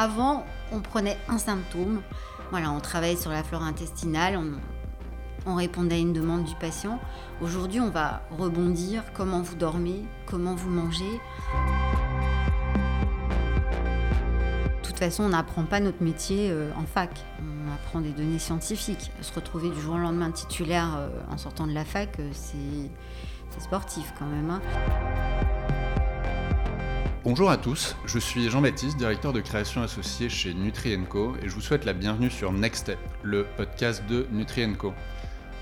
Avant, on prenait un symptôme, voilà, on travaillait sur la flore intestinale, on, on répondait à une demande du patient. Aujourd'hui, on va rebondir comment vous dormez, comment vous mangez? De toute façon, on n'apprend pas notre métier euh, en fac. On apprend des données scientifiques. Se retrouver du jour au lendemain titulaire euh, en sortant de la fac, euh, c'est sportif quand même. Hein. Bonjour à tous, je suis Jean-Baptiste, directeur de création associé chez Nutrienco et je vous souhaite la bienvenue sur Next Step, le podcast de Nutrienco.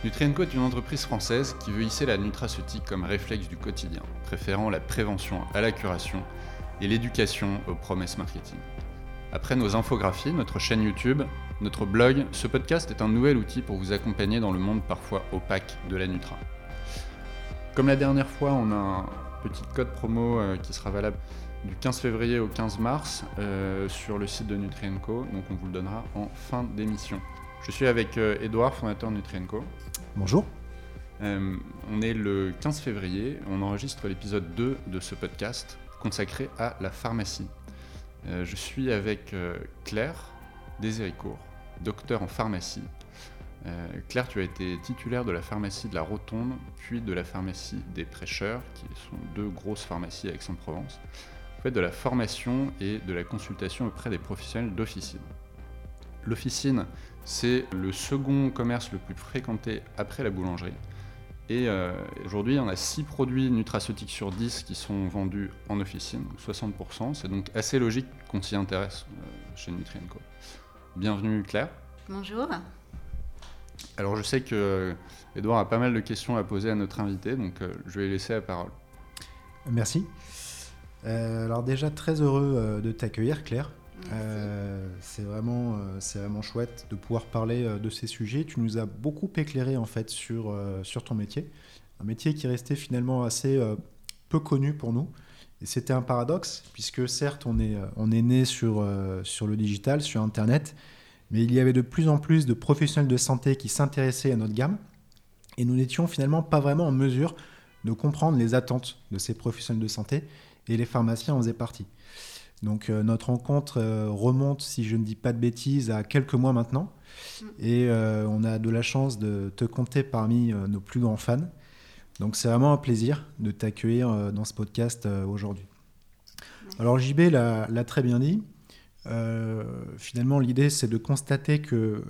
Nutrienco est une entreprise française qui veut hisser la nutraceutique comme réflexe du quotidien, préférant la prévention à la curation et l'éducation aux promesses marketing. Après nos infographies, notre chaîne YouTube, notre blog, ce podcast est un nouvel outil pour vous accompagner dans le monde parfois opaque de la Nutra. Comme la dernière fois, on a un petit code promo euh, qui sera valable du 15 février au 15 mars euh, sur le site de Nutrienco, donc on vous le donnera en fin d'émission. Je suis avec Edouard, fondateur de Nutrienco. Bonjour. Euh, on est le 15 février, on enregistre l'épisode 2 de ce podcast consacré à la pharmacie. Euh, je suis avec Claire Déséricourt, docteur en pharmacie. Claire, tu as été titulaire de la pharmacie de la Rotonde, puis de la pharmacie des Prêcheurs, qui sont deux grosses pharmacies à Aix-en-Provence fait de la formation et de la consultation auprès des professionnels d'officine. L'officine, c'est le second commerce le plus fréquenté après la boulangerie. Et euh, aujourd'hui, on a 6 produits nutraceutiques sur 10 qui sont vendus en officine, 60%. C'est donc assez logique qu'on s'y intéresse euh, chez Nutrienco. Bienvenue Claire. Bonjour. Alors je sais que Edouard a pas mal de questions à poser à notre invité, donc euh, je vais laisser la parole. Merci. Euh, alors déjà très heureux euh, de t'accueillir Claire. Euh, c'est vraiment, c'est vraiment chouette de pouvoir parler de ces sujets. Tu nous as beaucoup éclairé en fait sur, sur ton métier, un métier qui restait finalement assez peu connu pour nous. Et c'était un paradoxe puisque certes on est, on est né sur, sur le digital, sur Internet, mais il y avait de plus en plus de professionnels de santé qui s'intéressaient à notre gamme et nous n'étions finalement pas vraiment en mesure de comprendre les attentes de ces professionnels de santé et les pharmaciens en faisaient partie. Donc euh, notre rencontre euh, remonte, si je ne dis pas de bêtises, à quelques mois maintenant. Mm. Et euh, on a de la chance de te compter parmi nos plus grands fans. Donc c'est vraiment un plaisir de t'accueillir dans ce podcast aujourd'hui. Alors JB l'a très bien dit. finalement, l'idée, c'est de constater que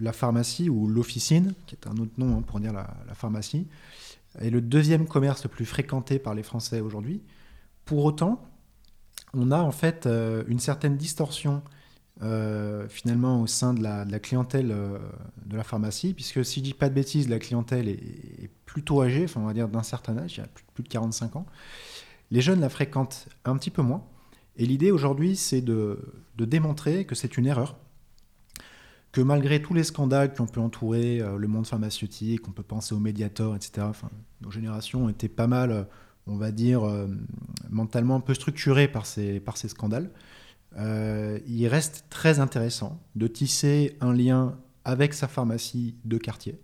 la pharmacie ou l'officine, qui est un autre nom hein, pour dire la, la, pharmacie, est le deuxième commerce le plus fréquenté par les Français aujourd'hui. Pour autant, on a en fait euh, une certaine distorsion euh, finalement au sein de la, clientèle euh, de la pharmacie, puisque si je dis pas de bêtises, la clientèle est, plutôt âgée, enfin on va dire d'un certain âge, il y a plus, de 45 ans. Les jeunes la fréquentent un petit peu moins. Et l'idée aujourd'hui, c'est de, démontrer que c'est une erreur, que malgré tous les scandales qui ont pu entourer le monde pharmaceutique, on peut penser aux médiators, etc., nos générations étaient pas mal on va dire, euh, mentalement un peu structuré par ces, par ces scandales, euh, il reste très intéressant de tisser un lien avec sa pharmacie de quartier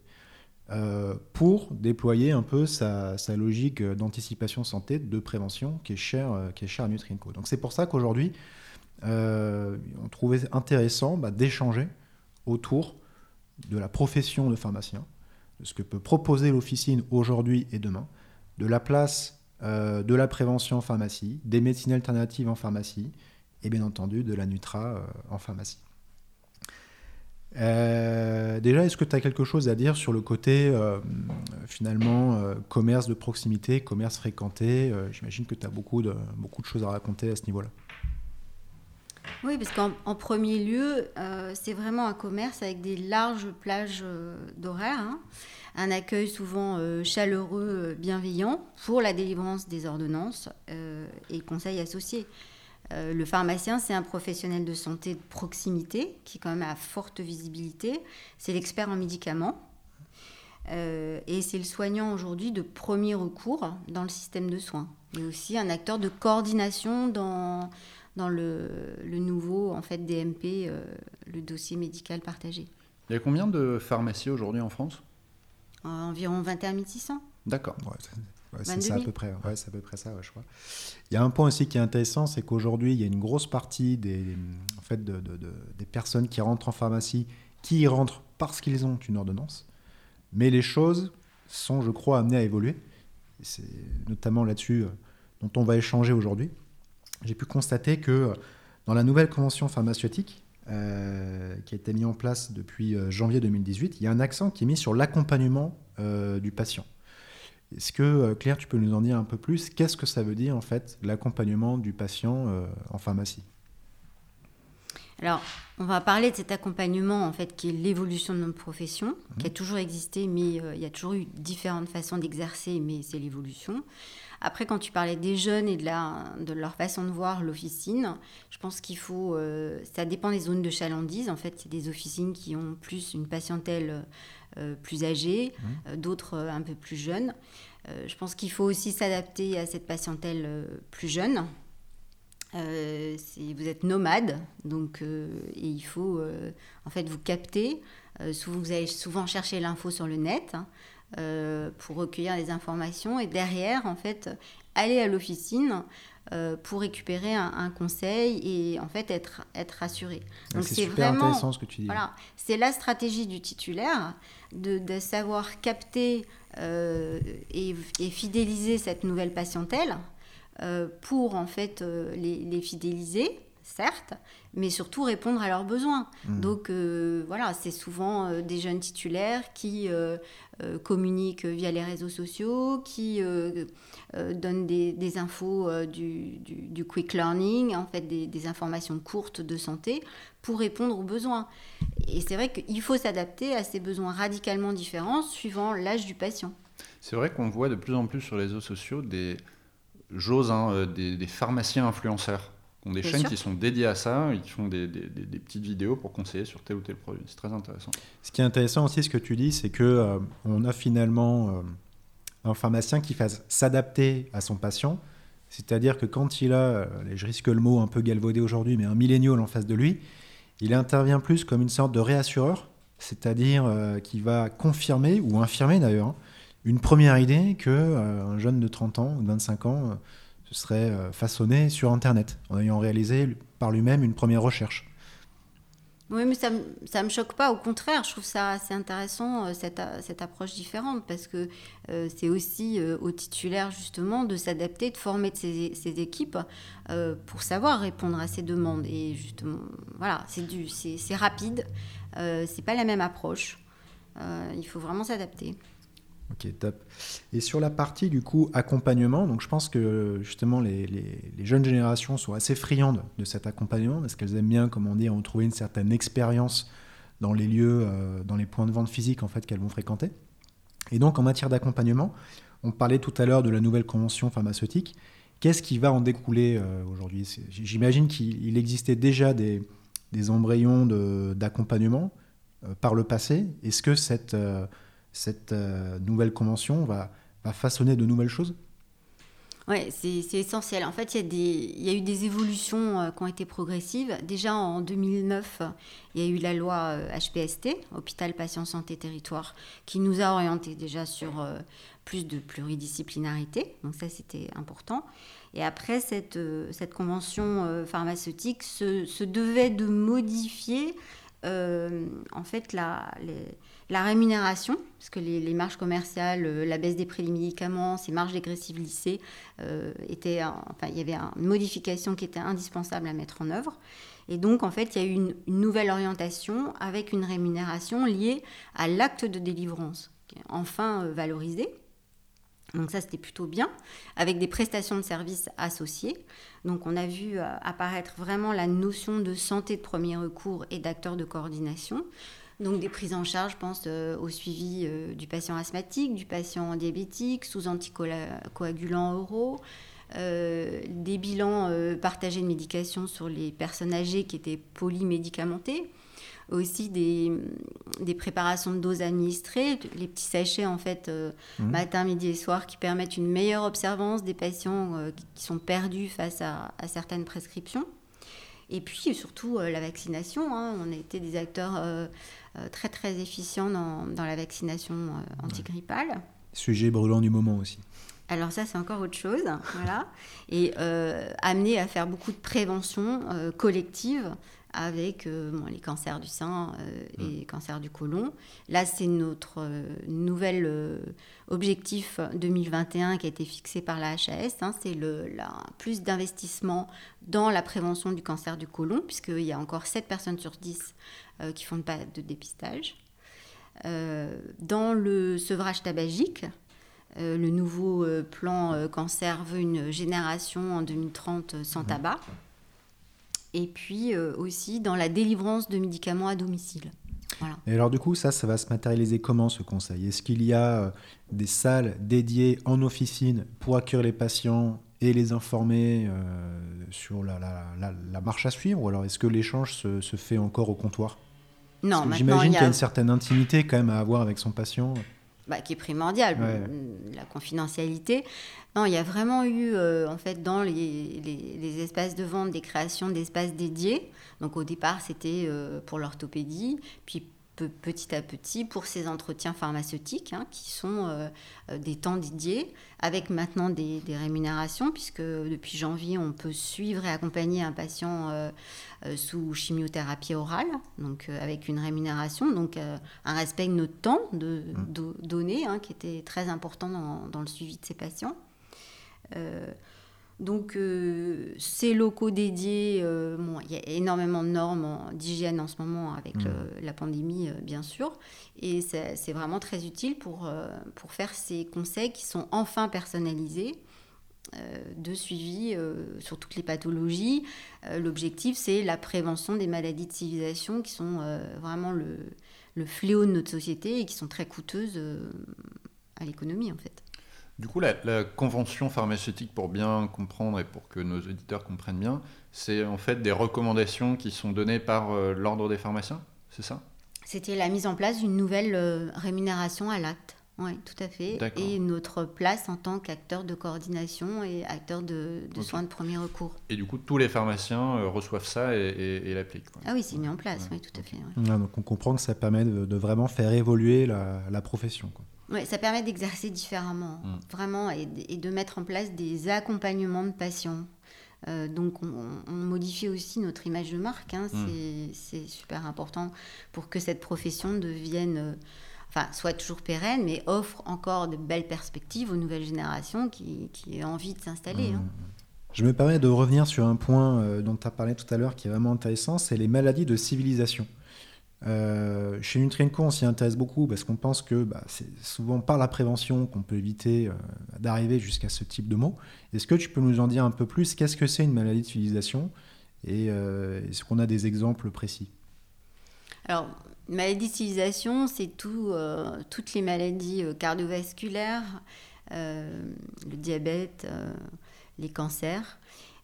euh, pour déployer un peu sa, logique d'anticipation santé, de prévention qui est chère, qui est à Nutrienco. Donc c'est pour ça qu'aujourd'hui, on trouvait intéressant bah, d'échanger autour de la profession de pharmacien, de ce que peut proposer l'officine aujourd'hui et demain, de la place euh, de la prévention en pharmacie, des médecines alternatives en pharmacie et bien entendu de la Nutra euh, en pharmacie. Euh, déjà, est-ce que tu as quelque chose à dire sur le côté finalement commerce de proximité, commerce fréquenté? J'imagine que tu as beaucoup de, beaucoup de choses à raconter à ce niveau-là. Oui, parce qu'en premier lieu, c'est vraiment un commerce avec des larges plages d'horaires. Hein un accueil souvent euh, chaleureux, euh, bienveillant pour la délivrance des ordonnances euh, et conseils associés. le pharmacien, c'est un professionnel de santé de proximité qui quand même a forte visibilité. C'est l'expert en médicaments. et c'est le soignant aujourd'hui de premier recours dans le système de soins. Et aussi un acteur de coordination dans, dans le, le nouveau en fait, DMP, le dossier médical partagé. Il y a combien de pharmacies aujourd'hui en France? Environ 21 600. D'accord. c'est ça à peu près. Ouais, c'est à peu près ça, je crois. Il y a un point aussi qui est intéressant, c'est qu'aujourd'hui, il y a une grosse partie des, en fait, de, des personnes qui rentrent en pharmacie qui y rentrent parce qu'ils ont une ordonnance. Mais les choses sont, je crois, amenées à évoluer. C'est notamment là-dessus euh, dont on va échanger aujourd'hui. J'ai pu constater que euh, dans la nouvelle convention pharmaceutique, euh, qui a été mise en place depuis janvier 2018, il y a un accent qui est mis sur l'accompagnement du patient. Est-ce que, Claire, tu peux nous en dire un peu plus? Qu'est-ce que ça veut dire, en fait, l'accompagnement du patient en pharmacie? Alors, on va parler de cet accompagnement, en fait, qui est l'évolution de notre profession, qui a mhm. toujours existé, mais euh, il y a toujours eu différentes façons d'exercer, mais c'est l'évolution. Après, quand tu parlais des jeunes et de, la, de leur façon de voir l'officine, je pense qu'il faut. Euh, ça dépend des zones de chalandise. En fait, c'est des officines qui ont plus une patientèle euh, plus âgée, mhm. d'autres un peu plus jeunes. je pense qu'il faut aussi s'adapter à cette patientèle plus jeune. Euh, vous êtes nomade, donc euh, et il faut euh, en fait vous capter. souvent, vous allez souvent chercher l'info sur le net hein, pour recueillir les informations et derrière, en fait, aller à l'officine pour récupérer un, conseil et en fait être, être rassuré. Donc c'est super intéressant ce que tu dis. Voilà, c'est la stratégie du titulaire de, de savoir capter et, et, fidéliser cette nouvelle patientèle euh, pour en fait euh, les, fidéliser, certes, mais surtout répondre à leurs besoins. Mmh. Donc euh, voilà, c'est souvent des jeunes titulaires qui communiquent via les réseaux sociaux, qui donnent des, infos du, quick learning, en fait des, informations courtes de santé pour répondre aux besoins. Et c'est vrai qu'il faut s'adapter à ces besoins radicalement différents suivant l'âge du patient. C'est vrai qu'on voit de plus en plus sur les réseaux sociaux des j'ose, hein, euh, des, pharmaciens influenceurs ont des chaînes qui sont dédiées à ça et qui font des, petites vidéos pour conseiller sur tel ou tel produit. C'est très intéressant. Ce qui est intéressant aussi, ce que tu dis, c'est que euh, on a finalement euh, un pharmacien qui fasse s'adapter à son patient. C'est-à-dire que quand il a, je risque le mot un peu galvaudé aujourd'hui, mais un millénial en face de lui, il intervient plus comme une sorte de réassureur, c'est-à-dire qui va confirmer ou infirmer d'ailleurs hein, une première idée que euh, un jeune de 30 ans ou de 25 ans euh, se serait euh, façonné sur Internet, en ayant réalisé par lui-même une première recherche. Oui, mais ça ne me choque pas, au contraire, je trouve ça assez intéressant, cette, cette approche différente, parce que c'est aussi aux titulaires, justement, de s'adapter, de former de ces, équipes pour savoir répondre à ces demandes. Et justement, voilà, c'est rapide, c'est pas la même approche, il faut vraiment s'adapter. Ok, top. Et sur la partie du coup accompagnement, donc je pense que justement les, jeunes générations sont assez friandes de cet accompagnement parce qu'elles aiment bien, comme on dit, retrouver une certaine expérience dans les lieux, euh, dans les points de vente physiques en fait qu'elles vont fréquenter. Et donc en matière d'accompagnement, on parlait tout à l'heure de la nouvelle convention pharmaceutique. Qu'est-ce qui va en découler euh, aujourd'hui? J'imagine qu'il existait déjà des, embryons d'accompagnement euh, par le passé. Est-ce que cette cette euh, nouvelle convention va, façonner de nouvelles choses? Oui, c'est essentiel. En fait, il y, a eu des évolutions euh, qui ont été progressives. Déjà en 2009, il y a eu la loi HPST, euh, Hôpital Patient Santé Territoire, qui nous a orientés déjà sur plus de pluridisciplinarité. Donc ça, c'était important. Et après, cette, convention pharmaceutique se, devait de modifier en fait la, les, la rémunération, parce que les, marges commerciales, euh, la baisse des prix des médicaments, ces marges dégressives lissées, euh, étaient, enfin, il y avait une modification qui était indispensable à mettre en œuvre. Et donc, en fait, il y a eu une, nouvelle orientation avec une rémunération liée à l'acte de délivrance, enfin euh, valorisé. Donc ça, c'était plutôt bien, avec des prestations de services associées. Donc on a vu apparaître vraiment la notion de santé de premier recours et d'acteur de coordination. Donc des prises en charge, je pense euh, au suivi euh, du patient asthmatique, du patient diabétique, sous anticoagulants oraux, euh, des bilans partagés de médication sur les personnes âgées qui étaient polymédicamentées, aussi des, préparations de doses administrées, les petits sachets en fait mmh. matin, midi et soir qui permettent une meilleure observance des patients qui sont perdus face à certaines prescriptions. Et puis surtout la vaccination. Hein. On a été des acteurs très très efficients dans, la vaccination antigrippale. Sujet brûlant du moment aussi. Alors ça, c'est encore autre chose, voilà. Et amener à faire beaucoup de prévention collective avec euh, les cancers du sein euh, et les cancers du côlon. Là, c'est notre euh, nouvel objectif 2021 qui a été fixé par la HAS. Hein, c'est le plus d'investissement dans la prévention du cancer du côlon, puisqu'il y a encore 7 personnes sur 10 qui font pas de dépistage. dans le sevrage tabagique, le nouveau plan cancer veut une génération en 2030 sans tabac. Et puis euh, aussi dans la délivrance de médicaments à domicile. Et alors du coup, ça, ça va se matérialiser comment ce conseil? Est-ce qu'il y a euh, des salles dédiées en officine pour accueillir les patients et les informer euh, sur la, la, marche à suivre? Ou alors est-ce que l'échange se, se, fait encore au comptoir? Non, J'imagine qu'il y a une certaine intimité quand même à avoir avec son patient. Bah, qui est primordiale, la confidentialité. Non, il y a vraiment eu, euh, en fait, dans les, les, espaces de vente, des créations d'espaces dédiés. Donc au départ, c'était euh, pour l'orthopédie, puis petit à petit pour ces entretiens pharmaceutiques, hein, qui sont euh, des temps dédiés, avec maintenant des, des, rémunérations, puisque depuis janvier, on peut suivre et accompagner un patient sous chimiothérapie orale, donc avec une rémunération, donc un respect de notre temps de, mmh. donné, hein, qui était très important dans, dans le suivi de ces patients. Euh, donc, euh, ces locaux dédiés, euh, il y a énormément de normes d'hygiène en ce moment avec mmh. la pandémie, bien sûr. Et c'est vraiment très utile pour, pour faire ces conseils qui sont enfin personnalisés. de suivi sur toutes les pathologies. L'objectif, c'est la prévention des maladies de civilisation qui sont vraiment le, le, fléau de notre société et qui sont très coûteuses à l'économie, en fait. Du coup, la, convention pharmaceutique, pour bien comprendre et pour que nos auditeurs comprennent bien, c'est en fait des recommandations qui sont données par euh, l'ordre des pharmaciens, c'est ça? C'était la mise en place d'une nouvelle euh, rémunération à l'acte. Oui, tout à fait. Et notre place en tant qu'acteur de coordination et acteur de, soins de premier recours. Et du coup, tous les pharmaciens euh, reçoivent ça et, l'appliquent. Ah oui, c'est mis en place, oui, tout à fait. donc on comprend que ça permet de, vraiment faire évoluer la, la profession. Quoi. Oui, ça permet d'exercer différemment, mm. vraiment, et, de mettre en place des accompagnements de patients. Euh, donc, on, modifie aussi notre image de marque. Hein. Mm. C'est super important pour que cette profession devienne, euh, enfin, soit toujours pérenne, mais offre encore de belles perspectives aux nouvelles générations qui, qui ont envie de s'installer. Hein. Mm. Je me permets de revenir sur un point euh, dont tu as parlé tout à l'heure qui est vraiment intéressant, c'est les maladies de civilisation. Euh, chez Nutrienco, on s'y intéresse beaucoup parce qu'on pense que bah, c'est souvent par la prévention qu'on peut éviter euh, d'arriver jusqu'à ce type de mots. Est-ce que tu peux nous en dire un peu plus? Qu'est-ce que c'est une maladie de Et euh, est-ce qu'on a des exemples précis? Alors, maladie de c'est tout, toutes les maladies cardiovasculaires, le diabète, les cancers.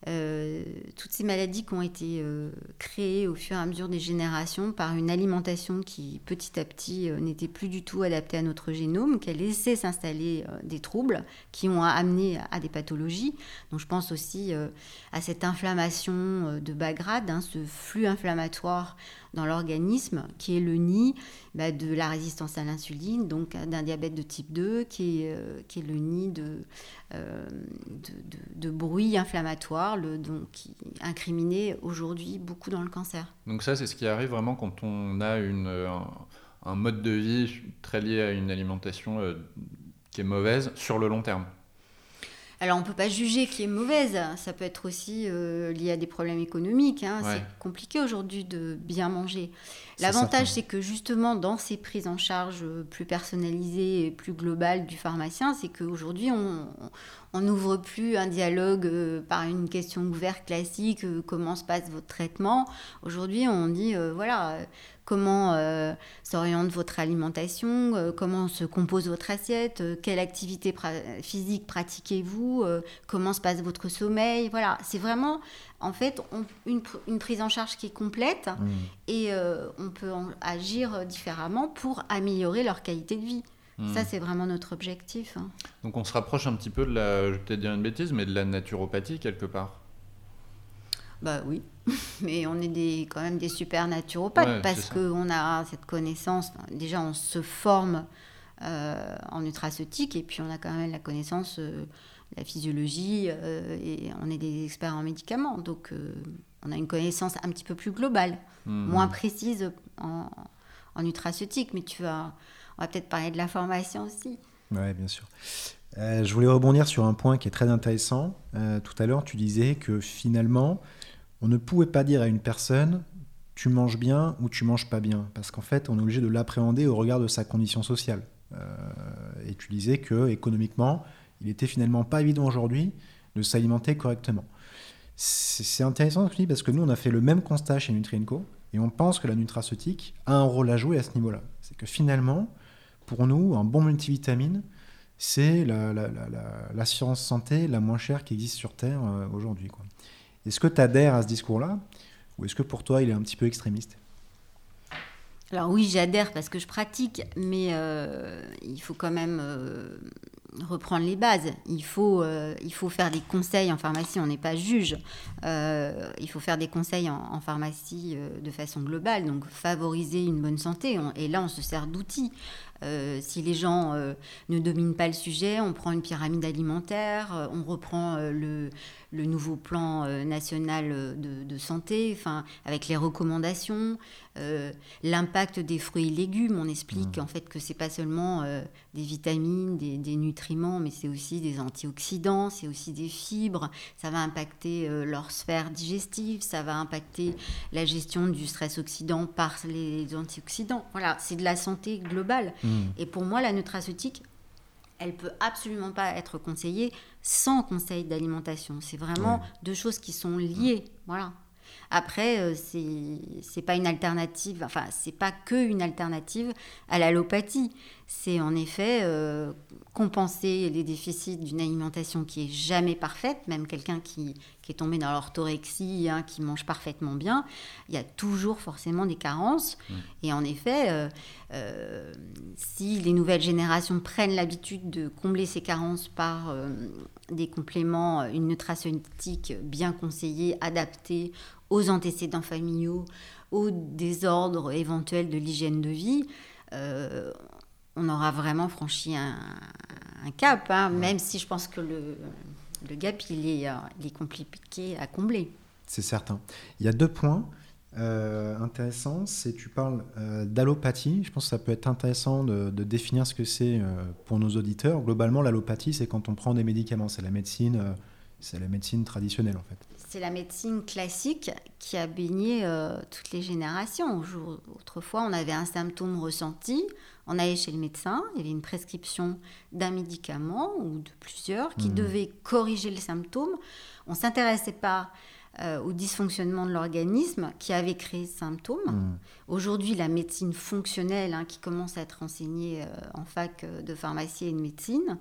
Euh, toutes ces maladies qui ont été euh, créées au fur et à mesure des générations par une alimentation qui petit à petit euh, n'était plus du tout adaptée à notre génome, qui a laissé s'installer des troubles qui ont amené à des pathologies. Donc je pense aussi à cette inflammation de bas grade, hein, ce flux inflammatoire dans l'organisme, qui est le nid bah, de la résistance à l'insuline, donc d'un diabète de type 2, qui est, euh, qui est le nid de, euh, de, bruit inflammatoire, le, donc, qui incriminé aujourd'hui beaucoup dans le cancer. Donc ça, c'est ce qui arrive vraiment quand on a une, un, mode de vie très lié à une alimentation euh, qui est mauvaise sur le long terme. Alors on ne peut pas juger qui est mauvaise, ça peut être aussi euh, lié à des problèmes économiques. Hein. C'est compliqué aujourd'hui de bien manger. L'avantage c'est que justement dans ces prises en charge euh, plus personnalisées et plus globales du pharmacien, c'est qu'aujourd'hui on, on n'ouvre plus un dialogue euh, par une question ouverte classique, comment se passe votre traitement. Aujourd'hui on dit voilà comment euh, s'oriente votre alimentation, euh, comment se compose votre assiette, euh, quelle activité physique pratiquez-vous, comment se passe votre sommeil. Voilà, c'est vraiment en fait une, prise en charge qui est complète mmh. et on peut agir différemment pour améliorer leur qualité de vie. Mmh. Ça, c'est vraiment notre objectif. Hein. Donc on se rapproche un petit peu de la, je vais peut-être dire une bêtise, mais de la naturopathie quelque part? Bah oui, mais on est des, quand même des super naturopathes parce qu'on a cette connaissance. Déjà, on se forme en nutraceutique, et puis on a quand même la connaissance, la physiologie, et on est des experts en médicaments. Donc on a une connaissance un petit peu plus globale, hmm. moins précise en, en, nutraceutique, mais tu vas, on va peut-être parler de la formation aussi. Oui, bien sûr. Euh, je voulais rebondir sur un point qui est très intéressant. Euh, tout à l'heure, tu disais que finalement, on ne pouvait pas dire à une personne tu manges bien ou tu manges pas bien, parce qu'en fait, on est obligé de l'appréhender au regard de sa condition sociale. Euh, et tu disais que économiquement, il était finalement pas évident aujourd'hui de s'alimenter correctement. C'est intéressant parce que nous, on a fait le même constat chez Nutrienco et on pense que la nutraceutique a un rôle à jouer à ce niveau-là. C'est que finalement, pour nous, un bon multivitamine, c'est l'assurance la, santé la moins chère qui existe sur Terre euh, aujourd'hui. Est-ce que tu adhères à ce discours-là ou est-ce que pour toi, il est un petit peu extrémiste? Alors oui, j'adhère parce que je pratique, mais euh, il faut quand même euh, reprendre les bases. Il faut, euh, il faut faire des conseils en pharmacie, on n'est pas juge. Euh, il faut faire des conseils en, pharmacie euh, de façon globale, donc favoriser une bonne santé. et là, on se sert d'outils. si les gens ne dominent pas le sujet, on prend une pyramide alimentaire, on reprend le, le, nouveau plan national de, de, santé, enfin, avec les recommandations, l'impact des fruits et légumes. On explique mmh. en fait que c'est pas seulement des vitamines, des, des nutriments mais c'est aussi des antioxydants, c'est aussi des fibres. Ça va impacter euh, leur sphère digestive, ça va impacter la gestion du stress oxydant par les antioxydants. Voilà, c'est de la santé globale. Mmh. Et pour moi, la nutraceutique, elle peut absolument pas être conseillée sans conseil d'alimentation. C'est vraiment deux choses qui sont liées. Voilà. Après, euh, ce c'est pas une alternative, enfin, c'est pas que une alternative à l'allopathie. C'est en effet euh, compenser les déficits d'une alimentation qui est jamais parfaite, même quelqu'un qui, est tombé dans l'orthorexie, hein, qui mange parfaitement bien, il y a toujours forcément des carences. Mmh. Et en effet, euh, si les nouvelles générations prennent l'habitude de combler ces carences par des compléments, une nutraceutique bien conseillée, adaptée aux antécédents familiaux, aux désordres éventuels de l'hygiène de vie, euh, on aura vraiment franchi un, cap, hein, même si je pense que le, le gap, il est, euh, il est compliqué à combler. C'est certain. Il y a deux points. Euh, intéressants. c'est tu parles d'allopathie. Je pense que ça peut être intéressant de, définir ce que c'est pour nos auditeurs. Globalement, l'allopathie, c'est quand on prend des médicaments. C'est la médecine, c'est la médecine traditionnelle en fait c'est la médecine classique qui a baigné euh, toutes les générations. Autrefois, on avait un symptôme ressenti, on allait chez le médecin, il y avait une prescription d'un médicament ou de plusieurs qui mmh. devait corriger le symptôme. On ne s'intéressait pas euh, au dysfonctionnement de l'organisme qui avait créé ce symptôme. Mmh. Aujourd'hui, la médecine fonctionnelle hein, qui commence à être enseignée euh, en fac de pharmacie et de médecine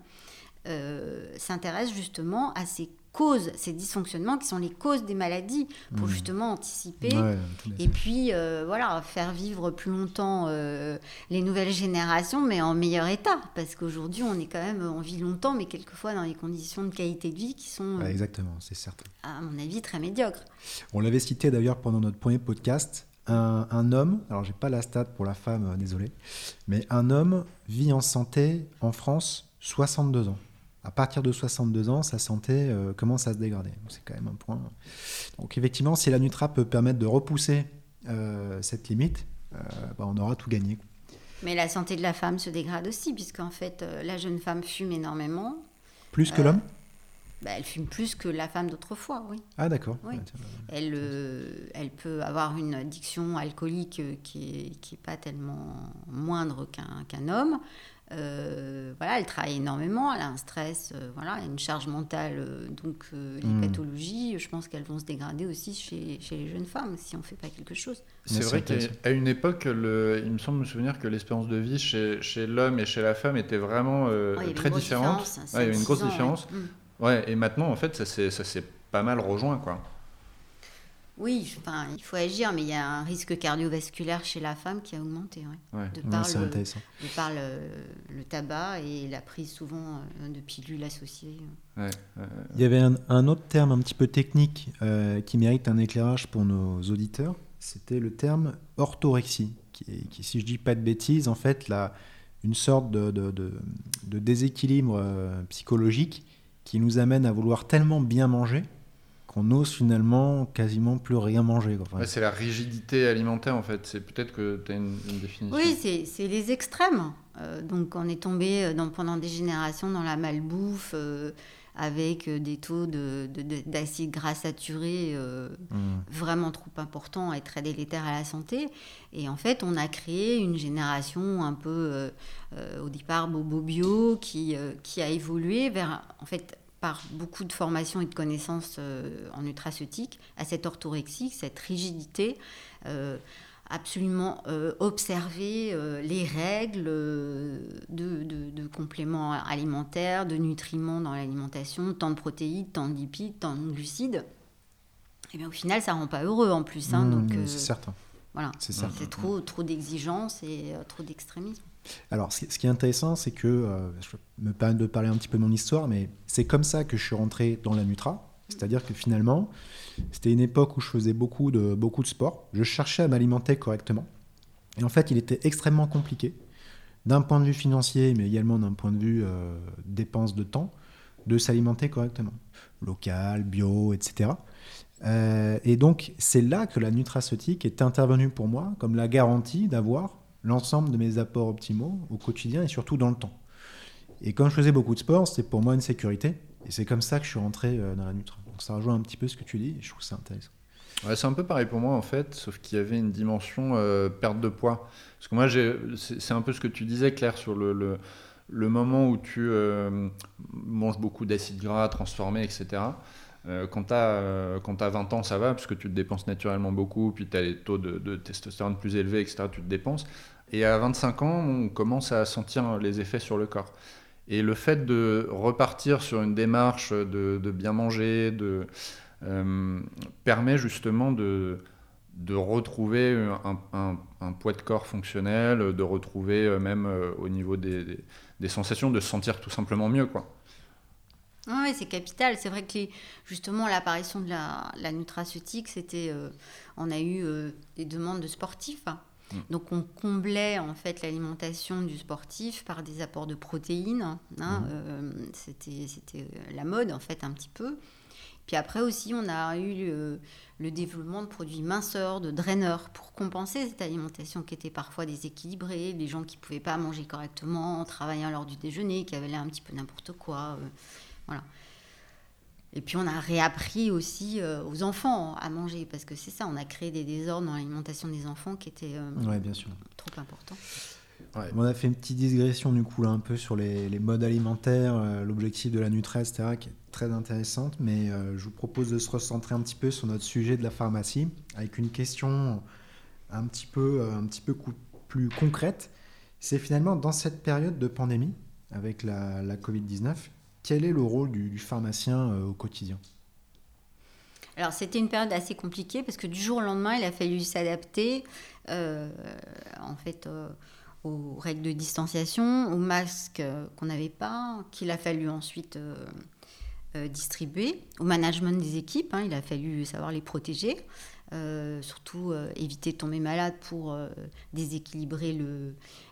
s'intéresse justement à ces causes, ces dysfonctionnements qui sont les causes des maladies pour mmh. justement anticiper et puis euh, voilà faire vivre plus longtemps euh, les nouvelles générations mais en meilleur état parce qu'aujourd'hui on est quand même on vit longtemps mais quelquefois dans les conditions de qualité de vie qui sont exactement c'est certain à mon avis très médiocres. On l'avait cité d'ailleurs pendant notre premier podcast un, un, homme, alors j'ai pas la stat pour la femme, euh, désolé, mais un homme vit en santé en France 62 ans à partir de 62 ans, sa santé euh, commence à se dégrader. C'est quand même un point. Donc effectivement, si la Nutra peut permettre de repousser euh, cette limite, euh, bah, on aura tout gagné. Mais la santé de la femme se dégrade aussi, puisqu'en fait, la jeune femme fume énormément. Plus que l'homme? bah, elle fume plus que la femme d'autrefois, oui. Ah d'accord. Oui. elle, elle peut avoir une addiction alcoolique qui n'est qui est pas tellement moindre qu'un homme. Euh, voilà, elle travaille énormément, elle a un stress, euh, voilà, une charge mentale. Euh, donc les hmm. pathologies, je pense qu'elles vont se dégrader aussi chez, chez, les jeunes femmes si on ne fait pas quelque chose. C'est vrai qu'à une époque, le, il me semble me souvenir que l'espérance de vie chez, chez l'homme et chez la femme était vraiment très différente. il y avait une grosse différence. Ouais. et maintenant, en fait, ça s'est pas mal rejoint, quoi. Oui, enfin, il faut agir, mais il y a un risque cardiovasculaire chez la femme qui a augmenté. Ouais. De par, le, de par le, tabac et la prise souvent euh, de pilules associées. il y avait un, autre terme un petit peu technique euh, qui mérite un éclairage pour nos auditeurs. C'était le terme orthorexie, qui, qui, si je dis pas de bêtises, en fait, la, une sorte de, de, de, déséquilibre psychologique qui nous amène à vouloir tellement bien manger qu'on ose finalement quasiment plus rien manger. c'est la rigidité alimentaire en fait. C'est peut-être que tu as une, définition. Oui, c'est les extrêmes. donc on est tombé dans, pendant des générations dans la malbouffe avec euh, des taux d'acide de, gras saturé euh, mmh. vraiment trop importants et très délétères à la santé. Et en fait, on a créé une génération un peu, euh, au départ, bobo bio, qui, qui a évolué vers, en fait, par beaucoup de formations et de connaissances en nutraceutique, à cette orthorexie, cette rigidité absolument euh, observer euh, les règles euh, de, compléments alimentaires, de nutriments dans l'alimentation, tant de protéines, tant de lipides, tant de glucides. Et bien au final, ça rend pas heureux en plus. Hein, mmh, c'est certain. Voilà, c'est trop, trop d'exigences et trop d'extrémisme. Alors, ce qui est intéressant, c'est que, je me permets de parler un petit peu de mon histoire, mais c'est comme ça que je suis rentré dans la Nutra. C'est-à-dire que finalement, c'était une époque où je faisais beaucoup de, beaucoup de sport. Je cherchais à m'alimenter correctement. Et en fait, il était extrêmement compliqué, d'un point de vue financier, mais également d'un point de vue euh, dépense de temps, de s'alimenter correctement. Local, bio, etc. Euh, et donc, c'est là que la nutraceutique est intervenue pour moi comme la garantie d'avoir l'ensemble de mes apports optimaux au quotidien et surtout dans le temps. Et quand je faisais beaucoup de sport, c'était pour moi une sécurité. Et c'est comme ça que je suis rentré euh, dans la Nutra. Donc ça rejoint un petit peu ce que tu dis, et je trouve ça intéressant. C'est un peu pareil pour moi en fait, sauf qu'il y avait une dimension euh, perte de poids. Parce que moi, c'est un peu ce que tu disais, Claire, sur le, le, moment où tu euh, manges beaucoup d'acides gras transformés, etc. quand tu as, as, 20 ans, ça va, parce que tu te dépenses naturellement beaucoup, puis tu as les taux de, de, testostérone plus élevés, etc. Tu te dépenses. Et à 25 ans, on commence à sentir les effets sur le corps. Et le fait de repartir sur une démarche de, bien manger, de, euh, permet justement de, retrouver un, poids de corps fonctionnel, de retrouver euh, même euh, au niveau des, sensations, de se sentir tout simplement mieux. Quoi. Oui, c'est capital. C'est vrai que justement l'apparition de la, la nutraceutique, c'était, on a eu des demandes de sportifs. Hein. Mm. Donc on comblait en fait l'alimentation du sportif par des apports de protéines. Hein, mm. euh, c'était, c'était la mode en fait un petit peu. Puis après aussi on a eu le, développement de produits minceurs, de draineurs pour compenser cette alimentation qui était parfois déséquilibrée, les gens qui ne pouvaient pas manger correctement, travaillant lors du déjeuner, qui avaient l'air un petit peu n'importe quoi. Euh, voilà. Et puis on a réappris aussi euh, aux enfants à manger, parce que c'est ça, on a créé des désordres dans l'alimentation des enfants qui étaient euh, bien sûr. trop importants. On a fait une petite digression du coup là un peu sur les, modes alimentaires, euh, l'objectif de la Nutra, etc., qui est très intéressante, mais je vous propose de se recentrer un petit peu sur notre sujet de la pharmacie, avec une question un petit peu, un petit peu plus concrète. C'est finalement dans cette période de pandémie, avec la, la Covid-19, quel est le rôle du, pharmacien euh, au quotidien? Alors c'était une période assez compliquée parce que du jour au lendemain, il a fallu s'adapter euh, en fait euh, aux règles de distanciation, aux masques qu'on n'avait pas, qu'il a fallu ensuite distribuer, au management des équipes, hein, il a fallu savoir les protéger, surtout éviter de tomber malade pour déséquilibrer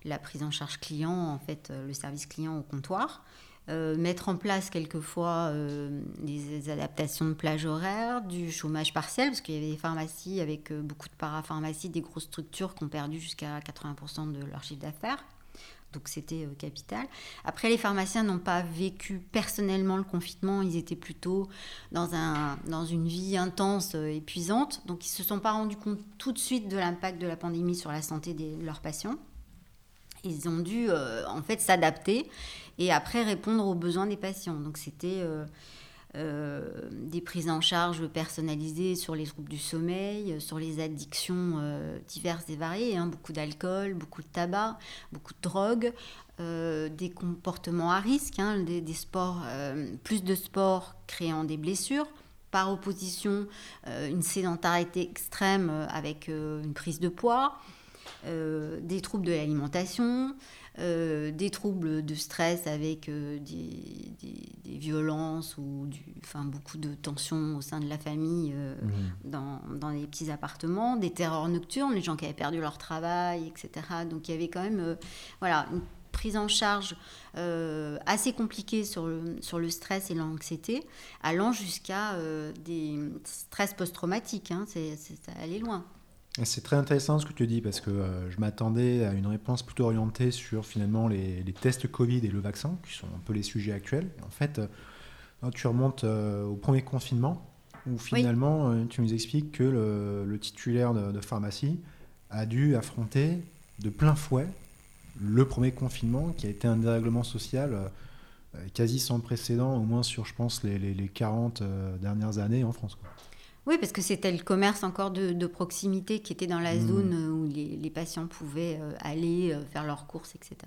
la prise en charge client, en fait le service client au comptoir. Euh, mettre en place quelquefois euh, des adaptations de plage horaire, du chômage partiel, parce qu'il y avait des pharmacies avec euh, beaucoup de parapharmacies, des grosses structures qui ont perdu jusqu'à 80% de leur chiffre d'affaires. Donc c'était capital. Après, les pharmaciens n'ont pas vécu personnellement le confinement, ils étaient plutôt dans, un, dans une vie intense, épuisante. Donc ils ne se sont pas rendus compte tout de suite de l'impact de la pandémie sur la santé de leurs patients. Ils ont dû en fait s'adapter et après répondre aux besoins des patients. Donc c'était euh, euh, des prises en charge personnalisées sur les troubles du sommeil, sur les addictions euh, diverses et variées, hein. beaucoup d'alcool, beaucoup de tabac, beaucoup de drogue, des comportements à risque, hein, des, sports, plus de sport créant des blessures par opposition une sédentarité extrême avec une prise de poids, des troubles de l'alimentation, euh, des troubles de stress avec euh, des, des, violences ou du, enfin, beaucoup de tensions au sein de la famille euh, mmh. dans, dans, les petits appartements, des terreurs nocturnes, les gens qui avaient perdu leur travail, etc. Donc il y avait quand même voilà, une prise en charge assez compliquée sur le, sur le stress et l'anxiété, allant jusqu'à des stress post-traumatiques. Hein, c'est aller loin. C'est très intéressant ce que tu dis parce que je m'attendais à une réponse plutôt orientée sur finalement les, les, tests Covid et le vaccin, qui sont un peu les sujets actuels. En fait, tu remontes au premier confinement, où finalement euh, tu nous expliques que le, titulaire de, pharmacie a dû affronter de plein fouet le premier confinement qui a été un dérèglement social euh, quasi sans précédent, au moins sur, je pense, les, les, 40 euh, dernières années en France. Oui, parce que c'était le commerce encore de, proximité qui était dans la mmh. zone où les, les, patients pouvaient aller faire leurs courses, etc.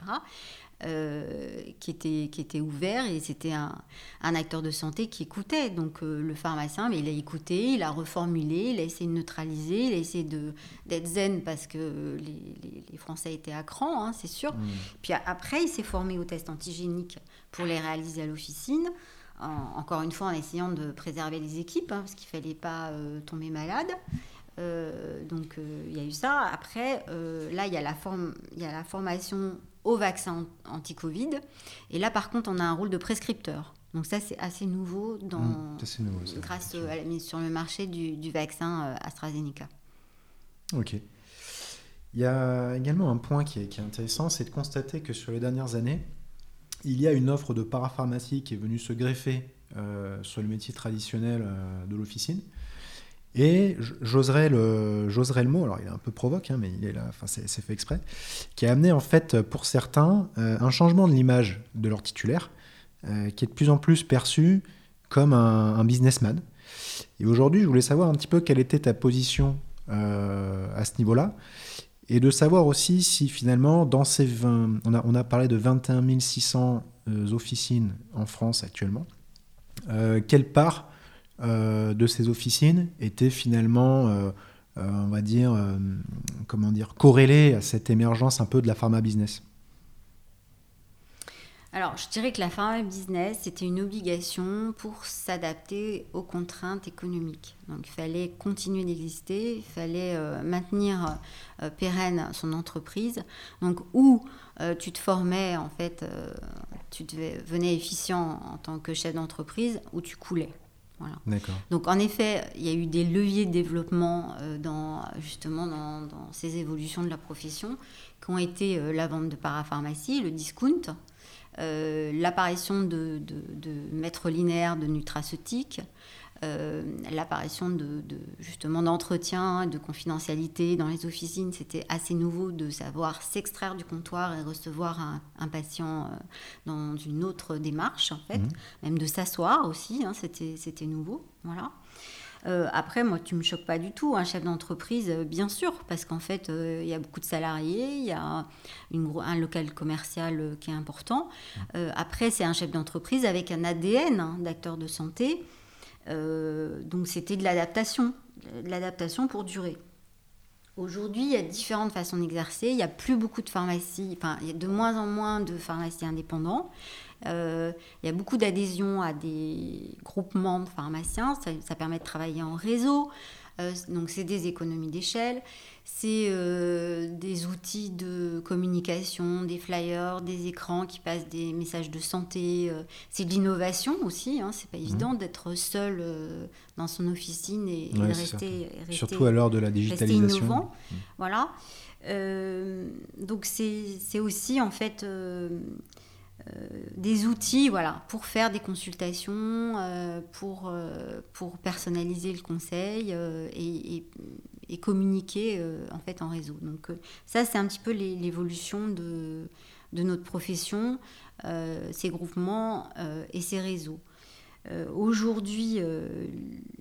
Euh, qui, était, qui était ouvert et c'était un, un, acteur de santé qui écoutait. Donc euh, le pharmacien, mais il a écouté, il a reformulé, il a essayé de neutraliser, il a essayé d'être zen parce que les, les, Français étaient à cran, hein, c'est sûr. Mmh. Puis après, il s'est formé aux tests antigéniques pour les réaliser à l'officine. Encore une fois, en essayant de préserver les équipes, hein, parce qu'il ne fallait pas euh, tomber malade. donc il y a eu ça. Après, là, il y, a la forme, il y a la formation au vaccin anti-Covid. Et là, par contre, on a un rôle de prescripteur. Donc ça, c'est assez nouveau, dans, mmh, grâce à la mise sur le marché du, vaccin euh, AstraZeneca. Ok. Il y a également un point qui est, intéressant, c'est de constater que sur les dernières années, il y a une offre de parapharmacie qui est venue se greffer euh, sur le métier traditionnel euh, de l'officine. Et j'oserais le, mot, alors il est un peu provoque, hein, mais il est là, enfin c'est, fait exprès, qui a amené en fait pour certains euh, un changement de l'image de leur titulaire, qui est de plus en plus perçu comme un, businessman. Et aujourd'hui, je voulais savoir un petit peu quelle était ta position à ce niveau-là, et de savoir aussi si finalement, dans ces 20, on a, on a parlé de 21 600 officines en France actuellement, quelle part euh, de ces officines étaient finalement, euh, euh, on va dire, comment dire, corrélées à cette émergence un peu de la pharma business? Alors, je dirais que la pharma business, c'était une obligation pour s'adapter aux contraintes économiques. Donc, il fallait continuer d'exister, il fallait maintenir pérenne son entreprise. Donc, où tu te formais, en fait, tu devenais efficient en tant que chef d'entreprise, ou tu coulais. Donc en effet, il y a eu des leviers de développement euh, dans, justement dans, ces évolutions de la profession qui ont été euh, la vente de parapharmacie, le discount, euh, l'apparition de, de, de, maîtres linéaires de nutraceutiques, euh, l'apparition de, justement d'entretien, de confidentialité dans les officines, c'était assez nouveau de savoir s'extraire du comptoir et recevoir un, patient euh, dans une autre démarche en fait, mhm. même de s'asseoir aussi, hein, c'était, c'était nouveau, voilà. Euh, après, moi, tu me choques pas du tout. Un chef d'entreprise, bien sûr, parce qu'en fait, il y a beaucoup de salariés, il y a un local commercial qui est important. Après, c'est un chef d'entreprise avec un ADN hein, d'acteur de santé. Euh, donc c'était de l'adaptation, de l'adaptation pour durer. Aujourd'hui, il y a différentes façons d'exercer. Il n'y a plus beaucoup de pharmacies, enfin, il y a de moins en moins de pharmacies indépendants. Euh, il y a beaucoup d'adhésions à des groupements de pharmaciens. Ça, ça, permet de travailler en réseau. Euh, donc, c'est des économies d'échelle c'est euh, des outils de communication, des flyers, des écrans qui passent des messages de santé. Euh, c'est de l'innovation aussi. Hein, c'est pas évident mmh. d'être seul dans son officine et, de rester, Surtout à l'heure de la digitalisation. innovant. Mmh. Voilà. donc c'est aussi en fait des outils pour faire des consultations, pour, pour personnaliser le conseil et, communiquer euh, en fait en réseau. Donc euh, ça c'est un petit peu l'évolution de, notre profession, euh, ces groupements et ces réseaux. Aujourd'hui,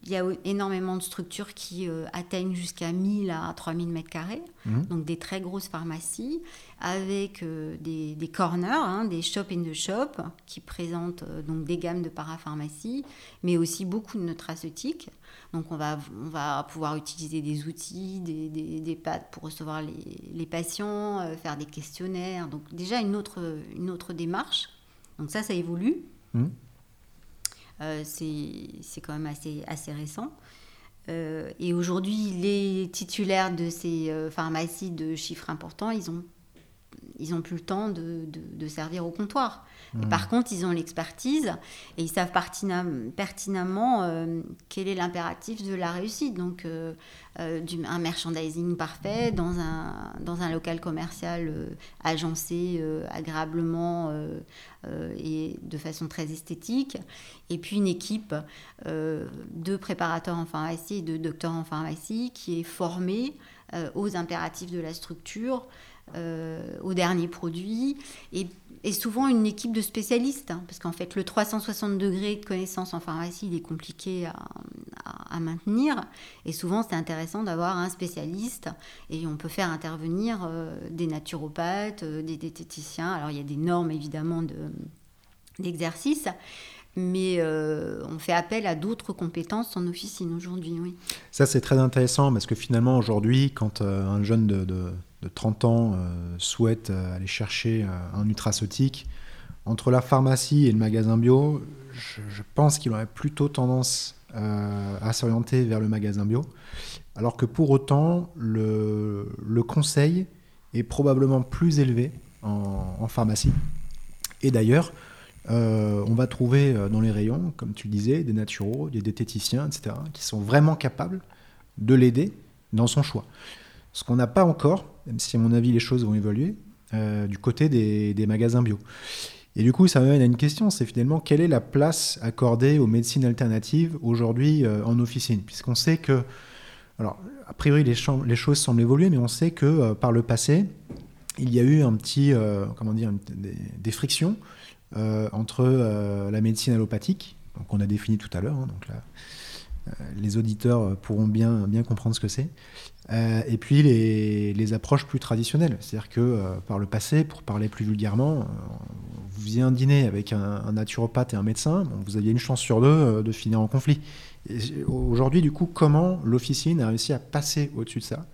il y a énormément de structures qui atteignent jusqu'à 1000 à 3000 mètres carrés, mmh. donc des très grosses pharmacies, avec des, des, corners, hein, des shop in the shop, qui présentent donc des gammes de parapharmacie, mais aussi beaucoup de nutraceutiques. Donc on va, on va pouvoir utiliser des outils, des, des, pads pour recevoir les, patients, euh, faire des questionnaires. Donc déjà une autre, une autre démarche. Donc ça, ça évolue. Mmh. Euh, c'est quand même assez, assez récent. Euh, et aujourd'hui, les titulaires de ces pharmacies de chiffres importants, ils ont ils n'ont plus le temps de, de, servir au comptoir. Mmh. par contre, ils ont l'expertise et ils savent pertinemment euh, quel est l'impératif de la réussite. Donc, euh, euh, du, un merchandising parfait dans un, dans un local commercial agencé agréablement et de façon très esthétique. Et puis une équipe de préparateurs en pharmacie et de docteurs en pharmacie qui est formée aux impératifs de la structure, euh, aux derniers produits, et, souvent une équipe de spécialistes, hein, parce qu'en fait le 360 degrés de connaissance en pharmacie, il est compliqué à, à- à maintenir, et souvent c'est intéressant d'avoir un spécialiste, et on peut faire intervenir euh, des naturopathes, euh, des diététiciens, alors il y a des normes évidemment de d'exercice, mais euh, on fait appel à d'autres compétences en officine aujourd'hui, oui. Ça, c'est très intéressant parce que finalement, aujourd'hui, quand euh, un jeune de, de- de 30 ans euh, souhaite aller chercher un nutraceutique, entre la pharmacie et le magasin bio, je, pense qu'il aurait plutôt tendance à s'orienter vers le magasin bio. Alors que pour autant, le, conseil est probablement plus élevé en pharmacie. Et d'ailleurs, euh, on va trouver euh, dans les rayons, comme tu le disais, des naturaux, des diététiciens, etc., qui sont vraiment capables de l'aider dans son choix. Ce qu'on n'a pas encore, même si à mon avis les choses vont évoluer, euh, du côté des, magasins bio. Et du coup, ça m'amène à une question, c'est finalement quelle est la place accordée aux médecines alternatives aujourd'hui en officine? Puisqu'on sait que, alors, a priori, les, choses semblent évoluer, mais on sait que par le passé, il y a eu un petit, comment dire, des, frictions entre euh, la médecine allopathique, donc on a défini tout à l'heure, hein, donc euh, les auditeurs euh, pourront bien, bien comprendre ce que c'est, euh, et puis les, approches plus traditionnelles. C'est-à-dire que euh, par le passé, pour parler plus vulgairement, euh, vous faisiez un dîner avec un, un naturopathe et un médecin, bon, vous aviez une chance sur deux euh, de finir en conflit. Aujourd'hui, du coup, comment l'officine a réussi à passer au-dessus de ça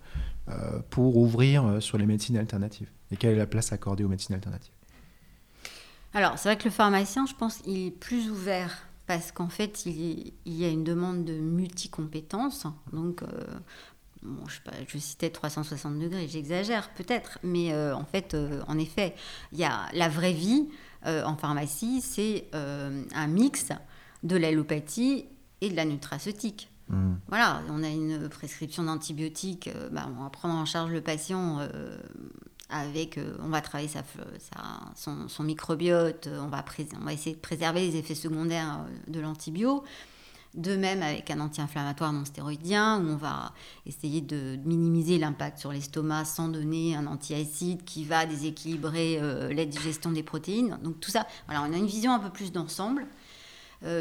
euh, pour ouvrir euh, sur les médecines alternatives? Et quelle est la place accordée aux médecines alternatives? Alors, c'est vrai que le pharmacien, je pense, il est plus ouvert parce qu'en fait, il, y- il y a une demande de multicompétences. Donc, euh, bon, je, sais pas, je citais 360 degrés, j'exagère peut-être, mais euh, en fait, euh, en effet, il y a la vraie vie en pharmacie, c'est un mix de l'allopathie et de la nutraceutique. Hmm. Voilà, on a une prescription d'antibiotiques, bah, on va prendre en charge le patient avec, euh, on va travailler son, microbiote, euh, on va, essayer de préserver les effets secondaires euh, de l'antibio. De même avec un anti-inflammatoire non stéroïdien, où on va essayer de minimiser l'impact sur l'estomac sans donner un antiacide qui va déséquilibrer euh, la digestion des protéines. Donc tout ça, voilà, on a une vision un peu plus d'ensemble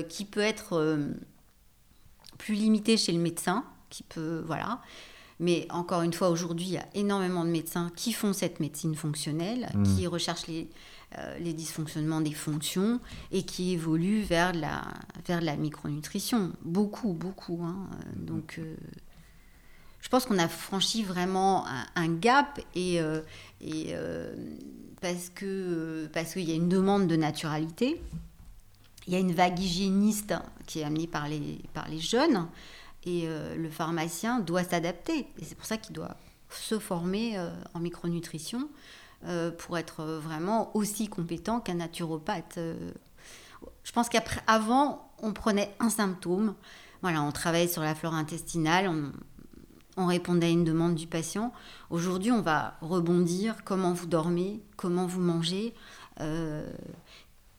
qui peut être plus limitée chez le médecin, qui peut, voilà. Mais encore une fois, aujourd'hui, il y a énormément de médecins qui font cette médecine fonctionnelle, Mm. qui recherchent les, euh, les dysfonctionnements des fonctions et qui évoluent vers la, vers la micronutrition. Beaucoup, beaucoup. hein. Euh, Donc, euh, je pense qu'on a franchi vraiment un, un gap et, euh, et parce que parce qu'il y a une demande de naturalité. Il y a une vague hygiéniste qui est amenée par les, par les jeunes et euh, le pharmacien doit s'adapter. Et c'est pour ça qu'il doit se former euh, en micronutrition euh, pour être vraiment aussi compétent qu'un naturopathe. Je pense qu'avant, on prenait un symptôme, voilà, on travaillait sur la flore intestinale, on, on répondait à une demande du patient. Aujourd'hui, on va rebondir comment vous dormez, comment vous mangez,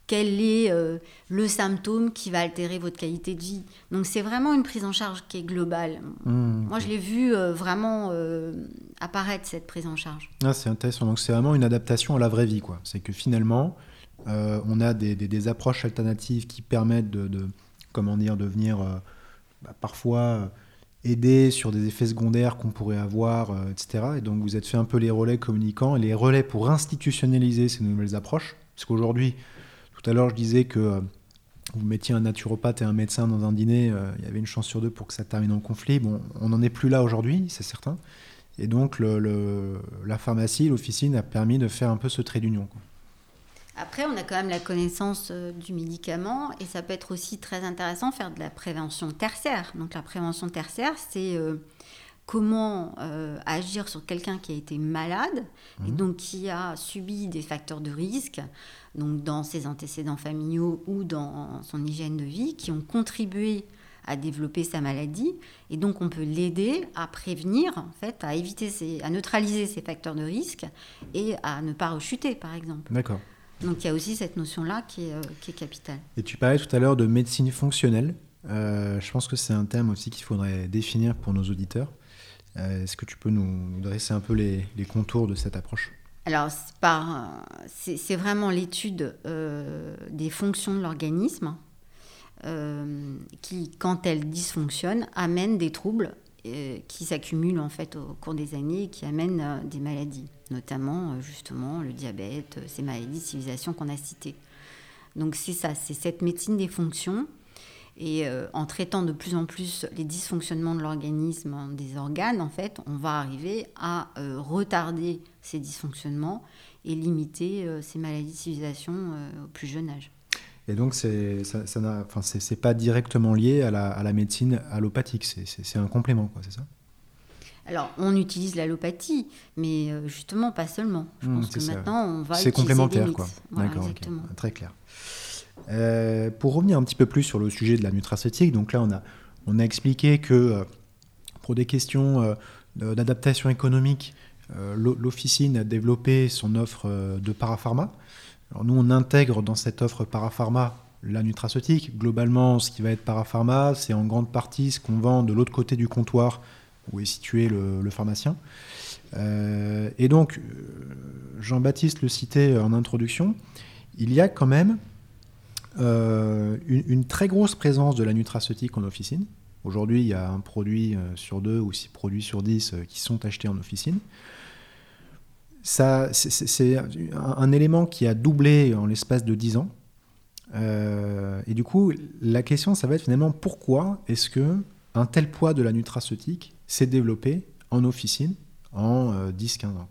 quel est euh, le symptôme qui va altérer votre qualité de vie. Donc c'est vraiment une prise en charge qui est globale. Hmm. Moi, je l'ai vu euh, vraiment euh, apparaître, cette prise en charge. Ah, c'est intéressant. Donc c'est vraiment une adaptation à la vraie vie, quoi. C'est que finalement, on a des, des- des approches alternatives qui permettent de, de- comment dire, de venir bah, parfois aider sur des effets secondaires qu'on pourrait avoir, etc. Et donc vous êtes fait un peu les relais communicants et les relais pour institutionnaliser ces nouvelles approches. Parce qu'aujourd'hui, tout à l'heure, je disais que euh, vous mettiez un naturopathe et un médecin dans un dîner, euh, il y avait une chance sur deux pour que ça termine en conflit. Bon, on n'en est plus là aujourd'hui, c'est certain. Et donc, la pharmacie, l'officine a permis de faire un peu ce trait d'union. Après, on a quand même la connaissance euh, du médicament et ça peut être aussi très intéressant faire de la prévention tertiaire. Donc la prévention tertiaire, c'est comment agir sur quelqu'un qui a été malade et Mhm. donc qui a subi des facteurs de risque, donc dans ses antécédents familiaux ou dans son hygiène de vie, qui ont contribué à développer sa maladie. Et donc on peut l'aider à prévenir, en fait, à éviter, à neutraliser ces facteurs de risque et à ne pas rechuter, par exemple. D'accord. Donc il y a aussi cette notion-là qui est, euh, qui est capitale. Et tu parlais tout à l'heure de médecine fonctionnelle. Euh, je pense que c'est un terme aussi qu'il faudrait définir pour nos auditeurs. Euh, Est-ce que tu peux nous, dresser un peu les, contours de cette approche? Alors, c'est par- c'est vraiment l'étude euh, des fonctions de l'organisme euh, qui, quand elles dysfonctionnent, amènent des troubles euh, qui s'accumulent en fait au cours des années et qui amènent euh, des maladies, notamment euh, justement le diabète, euh, ces maladies de qu'on a citées. Donc c'est ça, c'est cette médecine des fonctions. Et euh, en traitant de plus en plus les dysfonctionnements de l'organisme, des organes, en fait, on va arriver à euh, retarder ces dysfonctionnements et limiter euh, ces maladies de civilisation au plus jeune âge. Et donc, c'est ça, ça n'a- enfin, c'est- c'est pas directement lié à la, à la médecine allopathique, c'est- un complément, quoi, c'est ça? Alors, on utilise l'allopathie, mais justement pas seulement. Je Mmh, pense que ça. maintenant, on va C'est utiliser complémentaire, des quoi. Voilà, D'accord, exactement. très clair. Euh, pour revenir un petit peu plus sur le sujet de la nutraceutique, donc là, on a, on a expliqué que euh, pour des questions euh, d'adaptation économique, l'o- l'officine a développé son offre de parapharma. Alors nous, on intègre dans cette offre parapharma la nutraceutique. Globalement, ce qui va être parapharma, c'est en grande partie ce qu'on vend de l'autre côté du comptoir où est situé le, le pharmacien. Et donc, Jean-Baptiste le citait en introduction, il y a quand même une, une très grosse présence de la nutraceutique en officine. Aujourd'hui, il y a un produit euh, sur deux ou six produits sur dix euh, qui sont achetés en officine. Ça, c'est- un, élément qui a doublé en l'espace de 10 ans. Euh, et du coup, la question, ça va être finalement pourquoi est-ce que un tel poids de la nutraceutique s'est développé en officine en euh, 10-15 ans?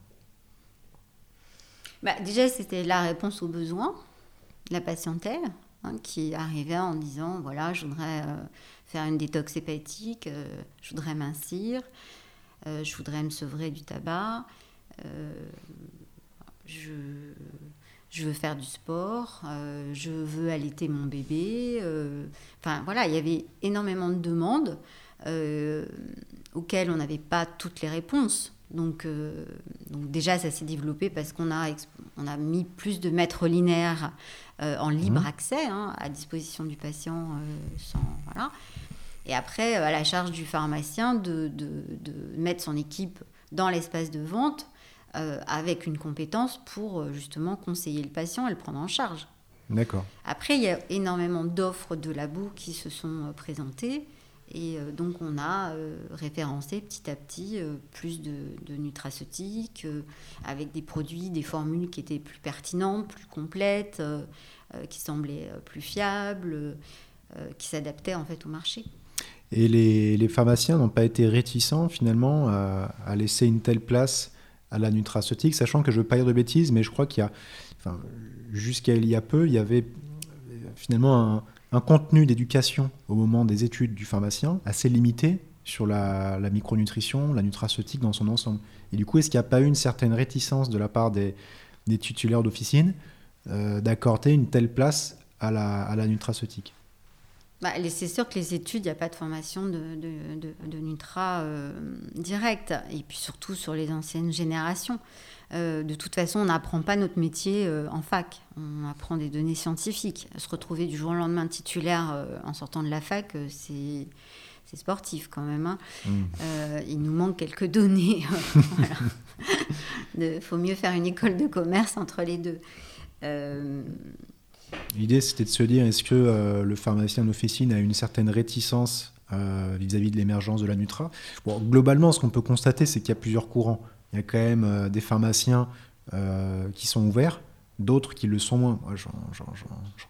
Bah, déjà, c'était la réponse aux besoins de la patientèle hein, qui arrivait en disant voilà, je voudrais euh, faire une détox hépatique, euh, je voudrais mincir, euh, je voudrais me sevrer du tabac, je, je veux faire du sport, je veux allaiter mon bébé. Enfin, voilà, il y avait énormément de demandes auxquelles on n'avait pas toutes les réponses. Donc, euh, donc déjà, ça s'est développé parce qu'on a, on a mis plus de maîtres linéaires euh, en libre Mhm. accès hein, à disposition du patient. euh, sans, voilà. Et après, à la charge du pharmacien de, de- de mettre son équipe dans l'espace de vente avec une compétence pour justement conseiller le patient et le prendre en charge. D'accord. Après, il y a énormément d'offres de labos qui se sont présentées. Et euh, donc, on a euh, référencé petit à petit euh, plus de, nutraceutiques, avec des produits, des formules qui étaient plus pertinentes, plus complètes, qui semblaient plus fiables, qui s'adaptaient en fait au marché. Et les, pharmaciens n'ont pas été réticents finalement à, laisser une telle place à la nutraceutique, sachant que je ne veux pas dire de bêtises, mais je crois qu'il y a, enfin, jusqu'à il y a peu, il y avait finalement un, un contenu d'éducation au moment des études du pharmacien assez limité sur la, micronutrition, la nutraceutique dans son ensemble. Et du coup, est-ce qu'il n'y a pas eu une certaine réticence de la part des, des titulaires d'officine euh, d'accorder une telle place à la, à la nutraceutique? Bah, c'est sûr que les études, il n'y a pas de formation de, de, de- de Nutra euh, directe, et puis surtout sur les anciennes générations. Euh, de toute façon, on n'apprend pas notre métier euh, en fac, on apprend des données scientifiques. Se retrouver du jour au lendemain titulaire en sortant de la fac, c'est c'est sportif quand même. hein. Mm. Euh, il nous manque quelques données. Il faut mieux faire une école de commerce entre les deux. Euh, L'idée, c'était de se dire, est-ce que euh, le pharmacien d'officine a une certaine réticence euh, vis-à-vis de l'émergence de la Nutra? Globalement, ce qu'on peut constater, c'est qu'il y a plusieurs courants. Il y a quand même euh, des pharmaciens qui sont ouverts, d'autres qui le sont moins. Moi, j'en,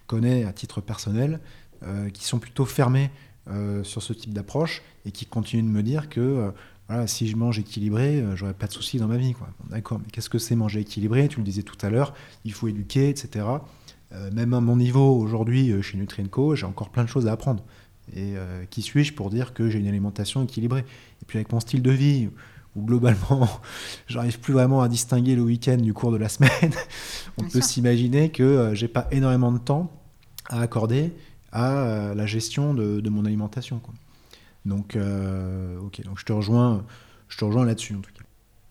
connais à titre personnel, qui sont plutôt fermés sur ce type d'approche et qui continuent de me dire que si je mange équilibré, j'aurai pas de soucis dans ma vie. D'accord, mais qu'est-ce que c'est manger équilibré? Tu le disais tout à l'heure, il faut éduquer, etc. Euh, même à mon niveau aujourd'hui euh, chez Nutrienco, j'ai encore plein de choses à apprendre. Et qui suis-je pour dire que j'ai une alimentation équilibrée? Et puis avec mon style de vie, où globalement, j'arrive plus vraiment à distinguer le week-end du cours de la semaine, on peut s'imaginer que j'ai pas énormément de temps à accorder à la gestion de, mon alimentation. Quoi. Donc, ok, donc je te rejoins, je te rejoins là-dessus en tout cas.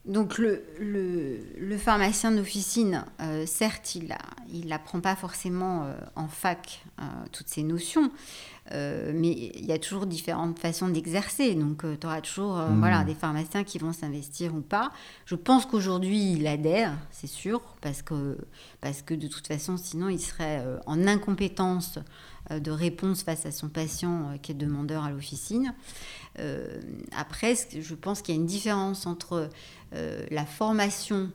Donc le, pharmacien d'officine, euh, certes, il n'apprend pas forcément euh, en fac euh, toutes ces notions, mais il y a toujours différentes façons d'exercer. Donc tu auras toujours mmh. voilà, des pharmaciens qui vont s'investir ou pas. Je pense qu'aujourd'hui, il adhère, c'est sûr, parce que, parce que de toute façon, sinon, il serait en incompétence de réponse face à son patient qui est demandeur à l'officine. après, je pense qu'il y a une différence entre euh, la formation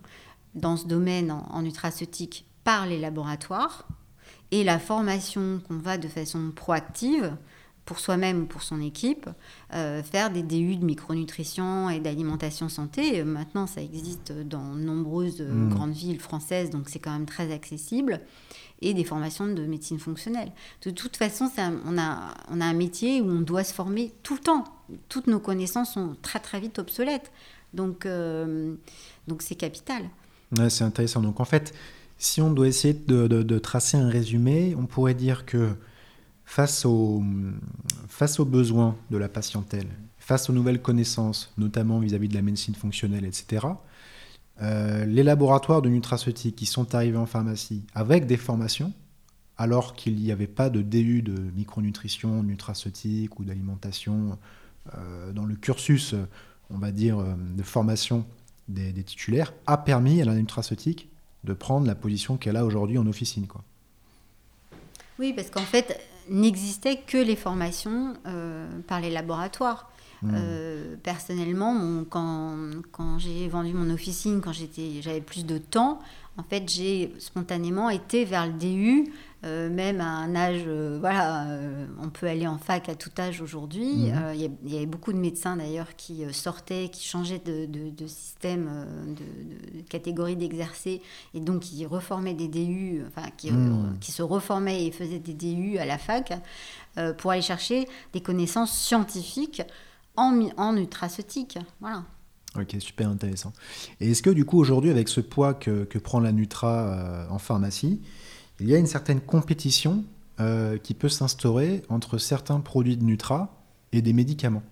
dans ce domaine en, nutraceutique par les laboratoires et la formation qu'on va de façon proactive pour soi-même ou pour son équipe, euh, faire des DU de micronutrition et d'alimentation santé. Maintenant, ça existe dans nombreuses euh, mmh. grandes villes françaises, donc c'est quand même très accessible. Et des formations de médecine fonctionnelle. De toute façon, on, a, on a un métier où on doit se former tout le temps. Toutes nos connaissances sont très très vite obsolètes. Donc, euh, donc c'est capital. c'est intéressant. Donc, en fait, si on doit essayer de, tracer un résumé, on pourrait dire que face, au, face aux besoins de la patientèle, face aux nouvelles connaissances, notamment vis-à-vis de la médecine fonctionnelle, etc., euh, les laboratoires de nutraceutique qui sont arrivés en pharmacie avec des formations, alors qu'il n'y avait pas de DU de micronutrition, nutraceutique ou d'alimentation euh, dans le cursus on va dire, euh, de formation des, titulaires a permis à la nutraceutique de prendre la position qu'elle a aujourd'hui en officine. Quoi. Oui, parce qu'en fait, n'existaient que les formations euh, par les laboratoires. Mmh. Euh, personnellement, quand, quand j'ai vendu mon officine, quand j'avais plus de temps, en fait, j'ai spontanément été vers le DU euh, même à un âge, euh, voilà, euh, on peut aller en fac à tout âge aujourd'hui. Mhm. Il y, avait beaucoup de médecins d'ailleurs qui sortaient, qui changeaient de, système, de, catégorie d'exercer, et donc qui reformaient des DU, enfin qui, mhm. qui, se reformaient et faisaient des DU à la fac pour aller chercher des connaissances scientifiques en, en nutraceutique. Voilà. Ok, super intéressant. Et est-ce que du coup aujourd'hui, avec ce poids que, que prend la Nutra en pharmacie, il y a une certaine compétition euh, qui peut s'instaurer entre certains produits de Nutra et des médicaments.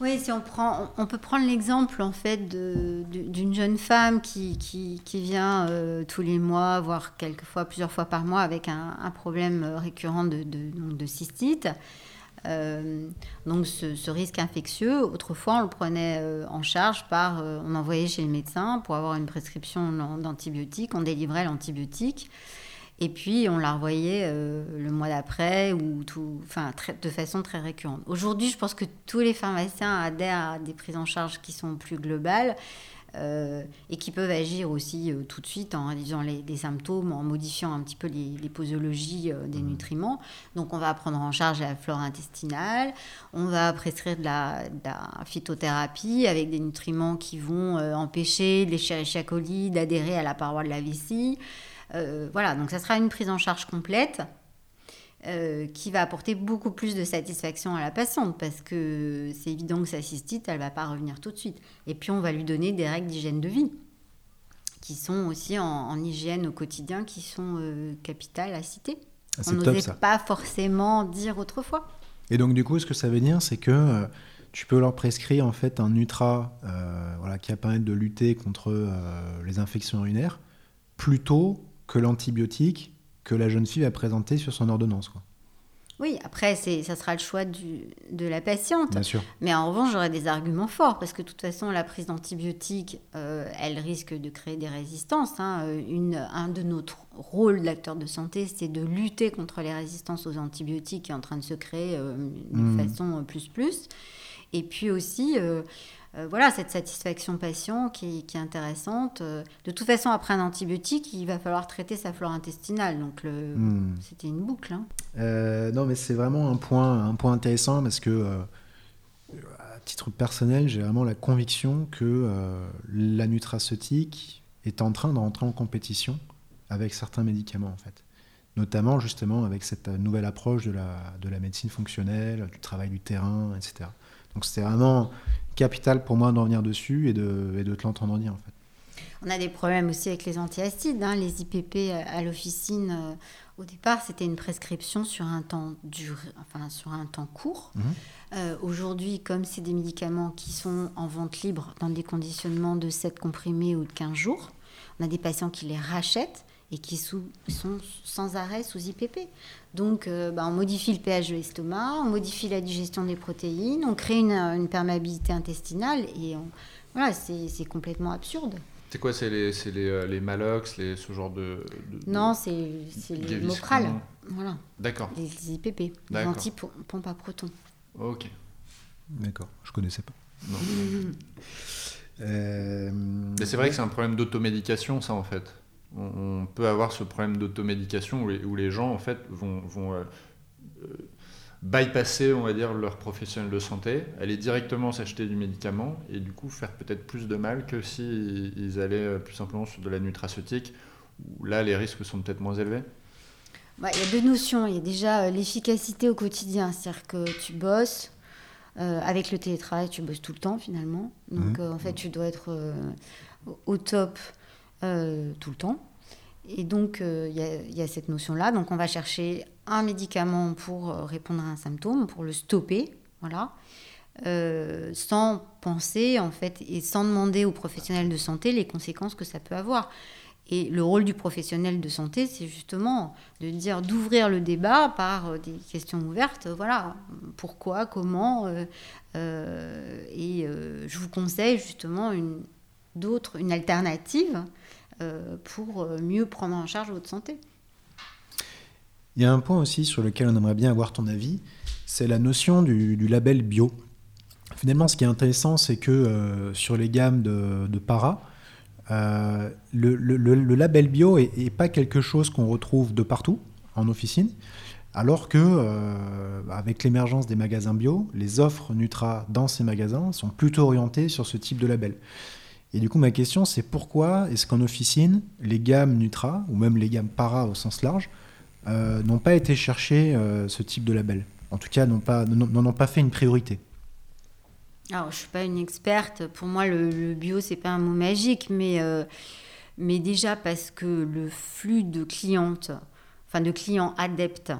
Oui, si on prend, on peut prendre l'exemple en fait d'une jeune femme qui, qui, vient euh, tous les mois, voire quelquefois plusieurs fois par mois, avec un, problème récurrent de, de cystite. Euh, donc ce, risque infectieux, autrefois on le prenait euh, en charge par, euh, on envoyait chez le médecin pour avoir une prescription d'antibiotiques, on délivrait l'antibiotique et puis on la revoyait le mois d'après ou tout, enfin de façon très récurrente. Aujourd'hui, je pense que tous les pharmaciens adhèrent à des prises en charge qui sont plus globales euh, et qui peuvent agir aussi euh, tout de suite en réduisant les, symptômes, en modifiant un petit peu les, posologies euh, des mmh. nutriments. Donc on va prendre en charge la flore intestinale, on va prescrire de la, phytothérapie avec des nutriments qui vont empêcher les coli d'adhérer à la paroi de la vessie. voilà, donc ça sera une prise en charge complète euh, qui va apporter beaucoup plus de satisfaction à la patiente parce que c'est évident que sa cystite, elle va pas revenir tout de suite. Et puis on va lui donner des règles d'hygiène de vie qui sont aussi en, hygiène au quotidien, qui sont euh, capitales à citer. Ah, on n'osait pas forcément dire autrefois. Et donc du coup, ce que ça veut dire, c'est que euh, tu peux leur prescrire en fait un Nutra voilà, qui va permettre de lutter contre les infections urinaires plutôt que l'antibiotique que la jeune fille va présenter sur son ordonnance. Quoi. Oui, après, ça sera le choix du, de la patiente. Bien sûr. Mais en revanche, j'aurais des arguments forts, parce que de toute façon, la prise d'antibiotiques, euh, elle risque de créer des résistances. Hein. Une, un de notre rôles d'acteur de santé, c'est de lutter contre les résistances aux antibiotiques qui est en train de se créer euh, de mmh. façon plus plus. Et puis aussi... Euh, euh, voilà, cette satisfaction patient qui, est intéressante. Euh, de toute façon, après un antibiotique, il va falloir traiter sa flore intestinale. Donc, hmm. c'était une boucle. Hein. Euh, non, mais c'est vraiment un point, un point intéressant parce que, à titre personnel, j'ai vraiment la conviction que la nutraceutique est en train de rentrer en compétition avec certains médicaments, en fait. notamment justement avec cette nouvelle approche de la, de la médecine fonctionnelle, du travail du terrain, etc. Donc c'était vraiment capital pour moi d'en venir dessus et de, et de te l'entendre dire en fait. On a des problèmes aussi avec les antiacides, hein, les IPP à l'officine. Euh, au départ, c'était une prescription sur un temps dur, enfin sur un temps court. Mhm. Euh, aujourd'hui, comme c'est des médicaments qui sont en vente libre dans des conditionnements de 7 comprimés ou de 15 jours, on a des patients qui les rachètent et qui sont sans arrêt sous IPP. Donc, euh, bah, on modifie le pH de l'estomac, on modifie la digestion des protéines, on crée une, perméabilité intestinale et voilà, c'est complètement absurde. C'est quoi C'est les, les, euh, les, Malox, les, ce genre de. non, c'est les Mopral. Voilà. D'accord. Les, IPP, les anti-pompe à protons. Ok. D'accord, je connaissais pas. Non. Euh, Mais c'est vrai que c'est un problème d'automédication, ça, en fait. On, peut avoir ce problème d'automédication où, les gens, en fait, vont. vont euh, bypasser, on va dire, leur professionnel de santé, aller directement s'acheter du médicament et du coup faire peut-être plus de mal que s'ils ils allaient euh, plus simplement sur de la nutraceutique, où là les risques sont peut-être moins élevés bah, Il y a deux notions. Il y a déjà euh, l'efficacité au quotidien, c'est-à-dire que tu bosses. Euh, avec le télétravail, tu bosses tout le temps finalement. Donc mmh. en fait, tu dois être au top tout le temps. Et donc, il y, a cette notion-là. Donc, on va chercher un médicament pour euh, répondre à un symptôme, pour le stopper, voilà, euh, sans penser en fait et sans demander aux professionnels de santé les conséquences que ça peut avoir. Et le rôle du professionnel de santé, c'est justement de dire d'ouvrir le débat par euh, des questions ouvertes. Voilà, pourquoi, comment. et je vous conseille justement une d'autres, une alternative pour mieux prendre en charge votre santé. Il y a un point aussi sur lequel on aimerait bien avoir ton avis, c'est la notion du, label bio. Finalement, ce qui est intéressant, c'est que euh, sur les gammes de, para, euh, le, label bio n'est pas quelque chose qu'on retrouve de partout en officine, alors que euh, avec l'émergence des magasins bio, les offres Nutra dans ces magasins sont plutôt orientées sur ce type de label. Et du coup, ma question, c'est pourquoi est-ce qu'en officine, les gammes Nutra, ou même les gammes para au sens large, euh, n'ont pas été chercher euh, ce type de label? En tout cas, n'en ont pas fait une priorité. Alors, je suis pas une experte. Pour moi, le, bio, c'est pas un mot magique, mais, euh, mais déjà parce que le flux de clientes, enfin de clients adeptes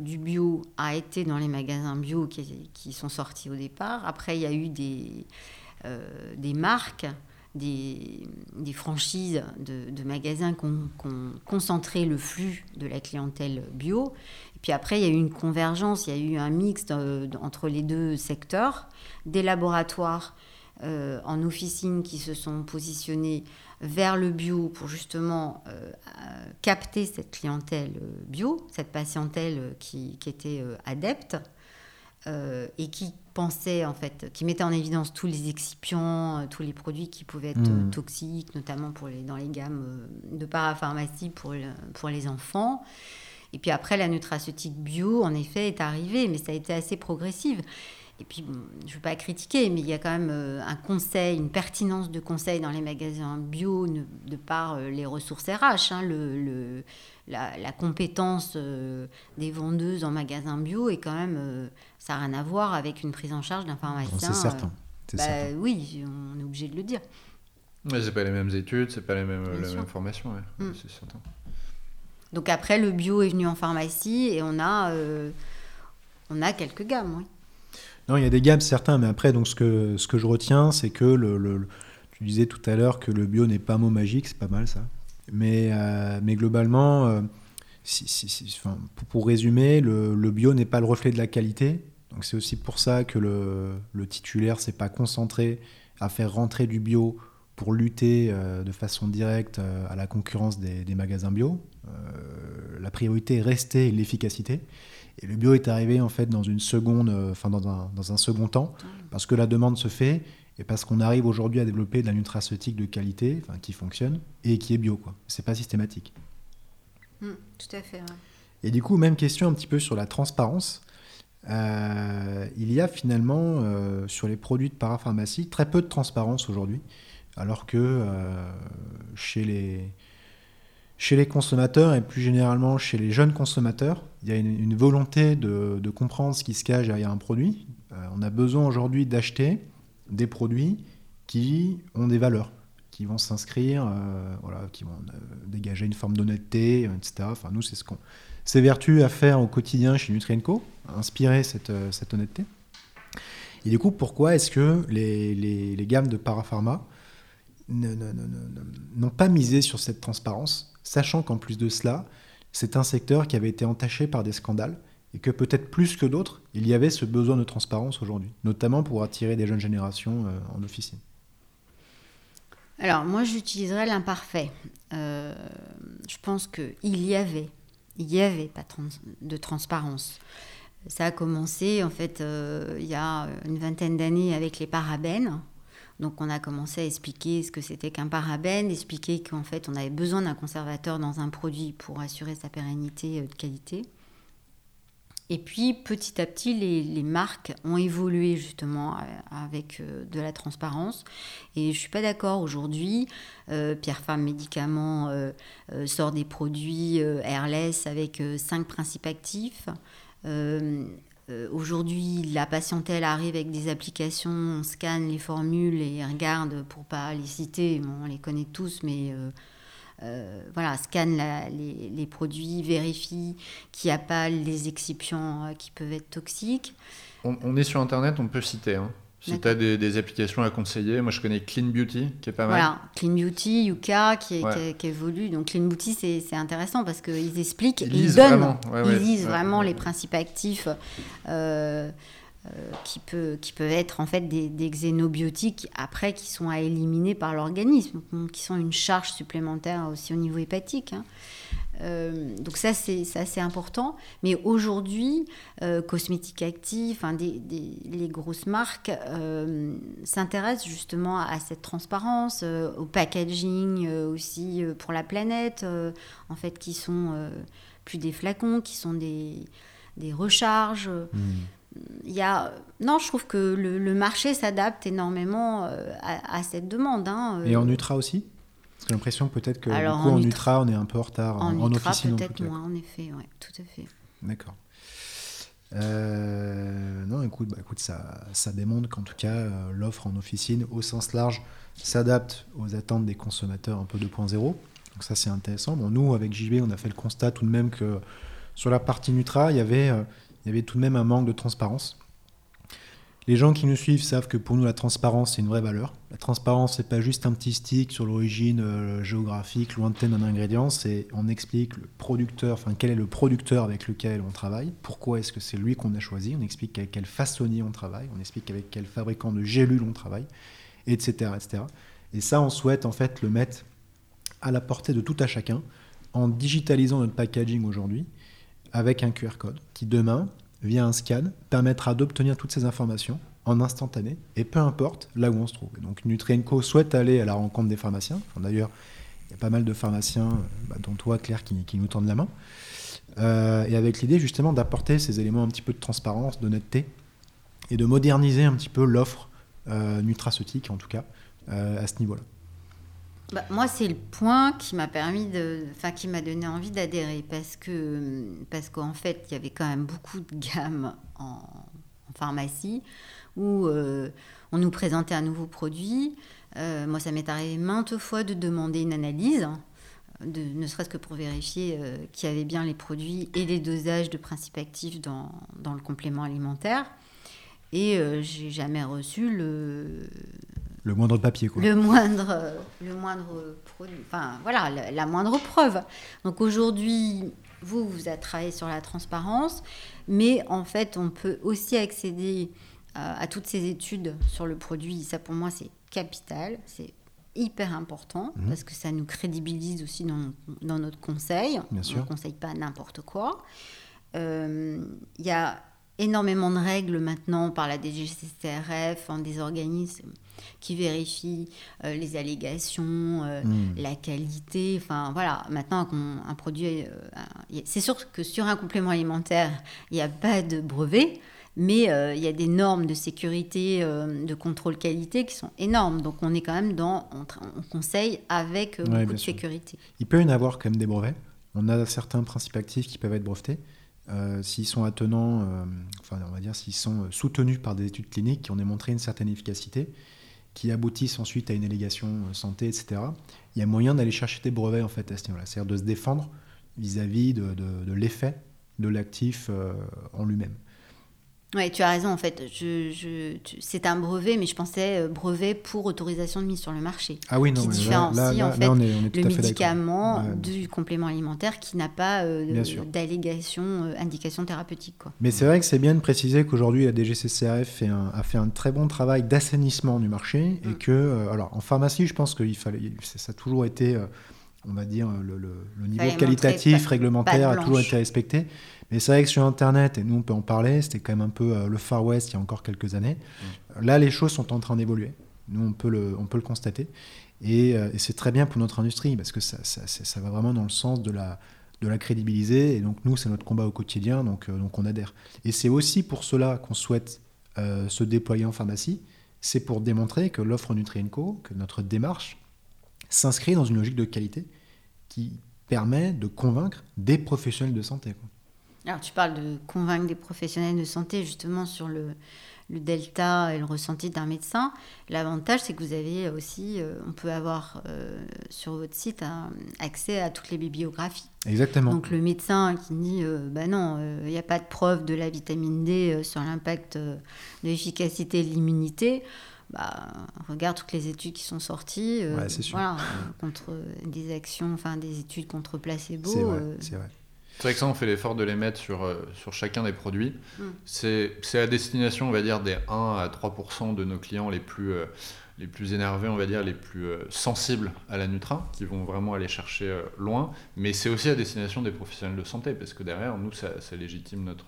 du bio a été dans les magasins bio qui, sont sortis au départ. Après, il y a eu des, des marques des, franchises de, magasins qui ont, concentré le flux de la clientèle bio. Et puis après, il y a eu une convergence, il y a eu un mix euh, entre les deux secteurs, des laboratoires euh, en officine qui se sont positionnés vers le bio pour justement euh, capter cette clientèle bio, cette patientèle qui était adepte et qui pensait en fait, qui mettait en évidence tous les excipients, euh, tous les produits qui pouvaient être euh, hmm. toxiques, notamment pour les, dans les gammes euh, de parapharmacie pour, pour les enfants. Et puis après, la nutraceutique bio, en effet, est arrivée, mais ça a été assez progressive. Et puis, je ne veux pas critiquer, mais il y a quand même un conseil, une pertinence de conseil dans les magasins bio de par les ressources RH. Hein, le la, compétence euh, des vendeuses en magasin bio est quand même, euh, ça n'a rien à voir avec une prise en charge d'un pharmacien. C'est certain. Euh, bah oui, on est obligé de le dire. Mais c'est pas les mêmes études, c'est pas les mêmes, la même formation, mm. c'est certain. Donc après, le bio est venu en pharmacie et on a, on a quelques gammes, oui. Non, il y a des gammes certains, mais après, donc ce que, ce que je retiens, c'est que le, tu disais tout à l'heure que le bio n'est pas un mot magique, c'est pas mal ça. Mais, euh, mais globalement, euh, pour, résumer, le, bio n'est pas le reflet de la qualité. Donc c'est aussi pour ça que le, le titulaire s'est pas concentré à faire rentrer du bio pour lutter euh, de façon directe à la concurrence des, magasins bio. la priorité est restée l'efficacité. Et le bio est arrivé en fait dans une seconde, enfin dans un, dans un second temps, parce que la demande se fait et parce qu'on arrive aujourd'hui à développer de la nutraceutique de qualité, enfin, qui fonctionne, et qui est bio. quoi. C'est pas systématique. Mmh, tout à fait. Et du coup, même question un petit peu sur la transparence. Euh, il y a finalement, euh, sur les produits de parapharmacie, très peu de transparence aujourd'hui, alors que euh, chez, les, chez les consommateurs et plus généralement chez les jeunes consommateurs, il y a une, volonté de, comprendre ce qui se cache derrière un produit. Euh, on a besoin aujourd'hui d'acheter des produits qui ont des valeurs, qui vont s'inscrire, euh, voilà, qui vont euh, dégager une forme d'honnêteté, etc. Enfin, nous, c'est ce qu'on s'évertue à faire au quotidien chez Nutrienco, inspirer cette, honnêteté. Et du coup, pourquoi est-ce que les, les, gammes de parapharma n'ont pas misé sur cette transparence sachant qu'en plus de cela, c'est un secteur qui avait été entaché par des scandales et que peut-être plus que d'autres, il y avait ce besoin de transparence aujourd'hui, notamment pour attirer des jeunes générations euh, en officine. Alors moi j'utiliserais l'imparfait. Euh, je pense qu'il y avait, il y avait pas de transparence. Ça a commencé en fait euh, il y a une vingtaine d'années avec les parabènes. Donc on a commencé à expliquer ce que c'était qu'un parabène, expliquer qu'en fait on avait besoin d'un conservateur dans un produit pour assurer sa pérennité euh, de qualité. Et puis petit à petit, les, marques ont évolué justement euh, avec euh, de la transparence. Et je ne suis pas d'accord aujourd'hui. Pierre Femme Médicaments sort des produits airless avec cinq principes actifs. Euh, aujourd'hui, la patientèle arrive avec des applications, on scanne les formules et regarde, pour pas les citer, on les connaît tous, mais euh, euh, voilà, scanne les, produits, vérifie qu'il n'y a pas les excipients qui peuvent être toxiques. On, est sur Internet, on peut citer. Hein. Si tu as des, applications à conseiller, moi je connais Clean Beauty qui est pas mal. Voilà, Clean Beauty, Yuka qui, qui, évolue. Donc Clean Beauty c'est intéressant parce qu'ils expliquent, ils, ils donnent, vraiment. ils lisent vraiment les principes actifs euh, euh, qui, peut, qui peuvent être en fait des, des, xénobiotiques après qui sont à éliminer par l'organisme, qui sont une charge supplémentaire aussi au niveau hépatique. Hein. Euh, donc ça c'est assez important. Mais aujourd'hui, euh, cosmétiques actifs, les grosses marques euh, s'intéressent justement à cette transparence, au packaging aussi pour la planète, en fait, qui sont plus des flacons, qui sont des, des recharges. Hmm. Il y a... Non, je trouve que le, marché s'adapte énormément à, cette demande. Hein, Et en Ultra aussi? J'ai l'impression peut-être que coup, en, ultra, on est un peu en retard. En, en ultra, peut-être moins, en effet, ouais, tout à fait. D'accord. Euh, non, écoute, bah, écoute ça, ça démontre qu'en tout cas, euh, l'offre en officine, au sens large, s'adapte aux attentes des consommateurs un peu 2.0. Donc ça, c'est intéressant. Bon, nous, avec JB, on a fait le constat tout de même que sur la partie Nutra, il y avait, euh, il y avait tout de même un manque de transparence. Les gens qui nous suivent savent que pour nous, la transparence, c'est une vraie valeur. La transparence, c'est pas juste un petit stick sur l'origine euh, géographique lointaine d'un ingrédient, c'est on explique le producteur, enfin quel est le producteur avec lequel on travaille, pourquoi est-ce que c'est lui qu'on a choisi, on explique avec quel façonnier on travaille, on explique avec quel fabricant de gélules on travaille, etc., etc. Et ça, on souhaite en fait le mettre à la portée de tout à chacun en digitalisant notre packaging aujourd'hui avec un QR code qui demain via un scan, permettra d'obtenir toutes ces informations en instantané, et peu importe là où on se trouve. donc Nutrienco souhaite aller à la rencontre des pharmaciens. D'ailleurs, il y a pas mal de pharmaciens, euh, bah, dont toi, Claire, qui, nous tendent la main. Euh, et avec l'idée justement d'apporter ces éléments un petit peu de transparence, d'honnêteté, et de moderniser un petit peu l'offre euh, nutraceutique, en tout cas, à ce niveau-là. Bah, moi, c'est le point qui m'a permis de, enfin, qui m'a donné envie d'adhérer parce que, parce qu'en fait, il y avait quand même beaucoup de gammes en, pharmacie où euh, on nous présentait un nouveau produit. Euh, moi, ça m'est arrivé maintes fois de demander une analyse, de, ne serait-ce que pour vérifier euh, qu'il y avait bien les produits et les dosages de principes actifs dans, dans le complément alimentaire. Et j'ai jamais reçu le, le moindre papier, quoi. Le moindre, le moindre produit, enfin voilà, la, moindre preuve. Donc aujourd'hui, vous, vous avez travaillé sur la transparence, mais en fait, on peut aussi accéder euh, à, toutes ces études sur le produit. Ça, pour moi, c'est capital, c'est hyper important mhm. parce que ça nous crédibilise aussi dans, dans notre conseil. Bien on ne conseille pas n'importe quoi. Il euh, y a énormément de règles maintenant par la DGCCRF, en des organismes qui vérifient euh, les allégations, euh, hmm. la qualité. Enfin voilà, maintenant un produit, euh, c'est sûr que sur un complément alimentaire, il n'y a pas de brevet. Mais il y a des normes de sécurité, de contrôle qualité qui sont énormes. Donc on est quand même dans, on, on conseille avec Ouais, beaucoup de sûr. sécurité. Il peut y en avoir quand même des brevets. On a certains principes actifs qui peuvent être brevetés. Euh, s'ils sont attenants, euh, enfin on va dire s'ils sont soutenus par des études cliniques qui ont démontré une certaine efficacité, qui aboutissent ensuite à une allégation euh, santé, etc. Il y a moyen d'aller chercher des brevets en fait à ce niveau-là, c'est-à-dire de se défendre vis-à-vis de, l'effet de l'actif euh, en lui-même. Oui, tu as raison, en fait. Je, je, tu- c'est un brevet, mais je pensais euh, brevet pour autorisation de mise sur le marché. Ah oui, non, Qui différencie, là, là- en là, fait, on est, on est tout le médicament Ouais. du complément alimentaire qui n'a pas euh, d'allégation, euh, indication thérapeutique. Quoi. Mais c'est vrai que c'est bien de préciser qu'aujourd'hui, la DGCCRF fait un- a fait un très bon travail d'assainissement du marché et Mm. que, euh, alors en pharmacie, je pense que fallait, ça a toujours été, on va dire, le, le- le niveau qualitatif, montrer pas- réglementaire a toujours été respecté. Mais c'est vrai que sur Internet, et nous on peut en parler, c'était quand même un peu euh, le Far West il y a encore quelques années. Là, les choses sont en train d'évoluer. Nous, on peut le, on peut le constater. Et, euh, et c'est très bien pour notre industrie parce que ça, ça, ça va vraiment dans le sens de la, de la crédibiliser. Et donc, nous, c'est notre combat au quotidien, donc, euh, donc on adhère. Et c'est aussi pour cela qu'on souhaite se déployer en pharmacie. C'est pour démontrer que l'offre Nutrienco, que notre démarche, s'inscrit dans une logique de qualité qui permet de convaincre des professionnels de santé. quoi. Alors, tu parles de convaincre des professionnels de santé justement sur le, le delta et le ressenti d'un médecin. L'avantage, c'est que vous avez aussi, euh, on peut avoir euh, sur votre site accès à toutes les bibliographies. Exactement. Donc le médecin qui dit euh, bah non, il n'y a pas de preuve de la vitamine D euh, sur l'impact euh, de l'efficacité de l'immunité, bah, regarde toutes les études qui sont sorties euh, Ouais, c'est sûr. voilà, euh, contre des actions, enfin des études contre placebo. c'est vrai. euh, c'est vrai. C'est vrai que ça, on fait l'effort de les mettre sur, euh, sur chacun des produits. Mm. C'est c'est à destination, on va dire, des 1 à 3% de nos clients les plus, euh, les plus énervés, on va dire, les plus euh, sensibles à la Nutra, qui vont vraiment aller chercher euh, loin. Mais c'est aussi à destination des professionnels de santé, parce que derrière, nous, ça, ça légitime notre,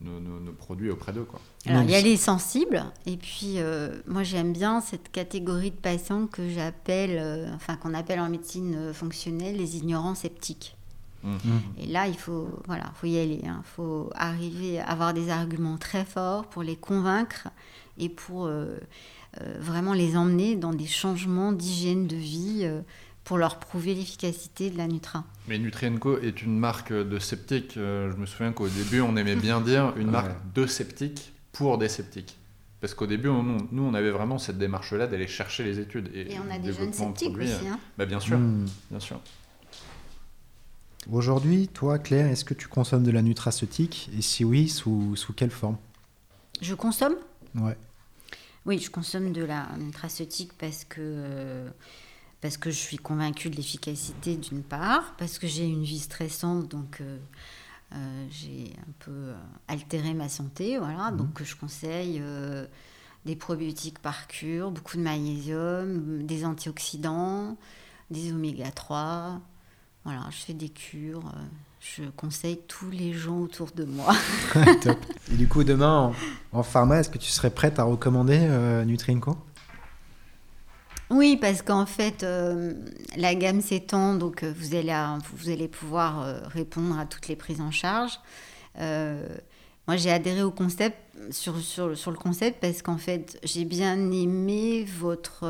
nos, nos- nos produits auprès d'eux. quoi. Alors, il y a les sensibles, et puis euh, moi j'aime bien cette catégorie de patients que j'appelle, euh, enfin qu'on appelle en médecine fonctionnelle les ignorants sceptiques. Mm. Et là, il faut, voilà, faut y aller. Il faut arriver à avoir des arguments très forts pour les convaincre et pour euh, euh, vraiment les emmener dans des changements d'hygiène de vie euh, pour leur prouver l'efficacité de la Nutra. Mais Nutrienco est une marque de sceptiques. Je me souviens qu'au début, on aimait bien dire une Ouais. marque de sceptiques pour des sceptiques. Parce qu'au début, on- nous, on avait vraiment cette démarche-là d'aller chercher les études. Et, Et on a des jeunes sceptiques aussi. hein. bah, bien sûr, Hmm. bien sûr. Aujourd'hui, toi, Claire, est-ce que tu consommes de la nutraceutique Et si oui, sous, sous quelle forme? Je consomme? Ouais. Oui, je consomme de la nutraceutique parce que, euh, parce que je suis convaincue de l'efficacité d'une part, parce que j'ai une vie stressante, donc euh, euh, j'ai un peu altéré ma santé, voilà. Mhm. Donc je conseille euh, des probiotiques par cure, beaucoup de magnésium, des antioxydants, des oméga 3. Voilà, je fais des cures. euh, je conseille tous les gens autour de moi. Top. Et du coup, demain, en, en pharma, est-ce que tu serais prête à recommander euh, Nutrienco Oui, parce qu'en fait, euh, la gamme s'étend, donc euh, vous allez, à- vous allez pouvoir euh, répondre à toutes les prises en charge. Euh, moi, j'ai adhéré au concept, sur, sur, sur le concept, parce qu'en fait, j'ai bien aimé votre,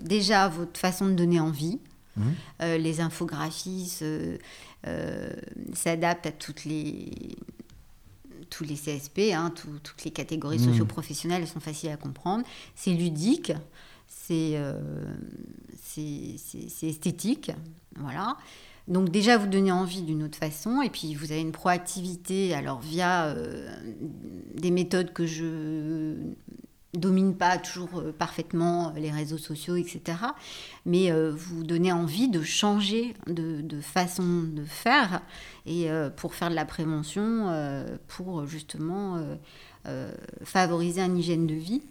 déjà votre façon de donner envie. Euh, les infographies euh, s'adaptent à toutes les, tous les CSP, hein, tout- toutes les catégories Mhm. socio-professionnelles, elles sont faciles à comprendre. C'est ludique, c'est euh, c'est- c'est- c'est esthétique, voilà. Donc déjà, vous donnez envie d'une autre façon, et puis vous avez une proactivité, alors via euh, des méthodes que je domine pas toujours euh, parfaitement, les réseaux sociaux, etc. Mais euh, vous donnez envie de changer de, de façon de faire, et euh, pour faire de la prévention, euh, pour justement euh, euh, favoriser une hygiène de vie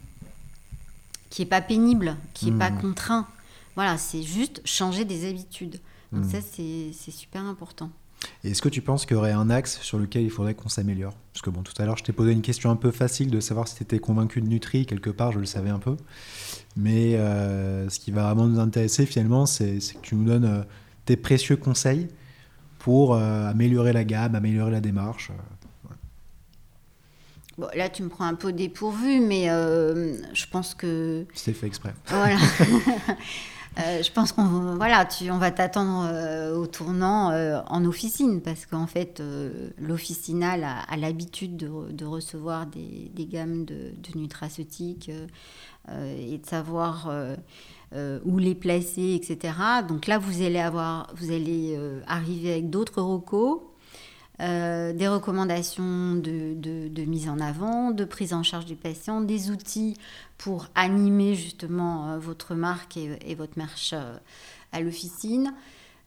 qui est pas pénible, qui est pas Mhm. contraint. Voilà, c'est juste changer des habitudes. Donc Mhm. ça, c'est super important. Et est-ce que tu penses qu'il y aurait un axe sur lequel il faudrait qu'on s'améliore Parce que bon, tout à l'heure, je t'ai posé une question un peu facile de savoir si tu étais convaincu de Nutri, quelque part, je le savais un peu. Mais euh, ce qui va vraiment nous intéresser finalement, c'est que tu nous donnes euh, tes précieux conseils pour euh, améliorer la gamme, améliorer la démarche. voilà. Bon, là, tu me prends un peu dépourvu, mais je pense que. C'est fait exprès. Voilà. Euh, je pense qu'on voilà, tu, on va t'attendre euh, au tournant en officine parce qu'en fait, l'officinal a, l'habitude de, de, recevoir des, gammes de, de nutraceutiques et de savoir où les placer, etc. Donc là, vous allez, avoir, vous allez arriver avec d'autres recos euh, des recommandations de, mise en avant, de prise en charge du patient, des outils pour animer justement euh, votre marque et, votre marche euh, à l'officine.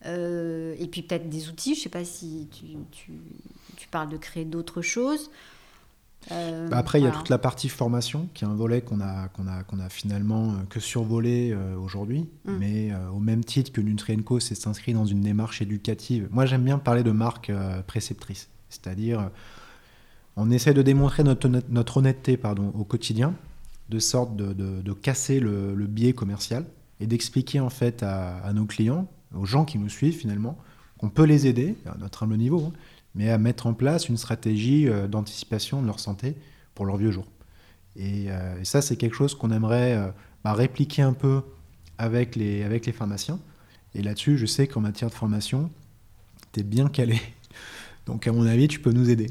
et puis peut-être des outils, je ne sais pas si tu, parles de créer d'autres choses. Euh, bah, après, il y a toute la partie formation, qui est un volet qu'on a, qu'on a, qu'on a finalement euh, que survolé euh, aujourd'hui. Mm. Mais au même titre que Nutrienco c'est s'inscrit dans une démarche éducative. Moi, j'aime bien parler de marque préceptrice. C'est-à-dire, on essaie de démontrer notre, notre honnêteté pardon, au quotidien, de sorte de, de, casser le, biais commercial et d'expliquer en fait à, nos clients, aux gens qui nous suivent finalement, qu'on peut les aider, à notre humble niveau, hein, mais à mettre en place une stratégie euh, d'anticipation de leur santé pour leur vieux jour. Euh, et, ça, c'est quelque chose qu'on aimerait euh, bah, répliquer un peu avec les, avec les pharmaciens. Et là-dessus, je sais qu'en matière de formation, tu es bien calé. Donc, à mon avis, tu peux nous aider.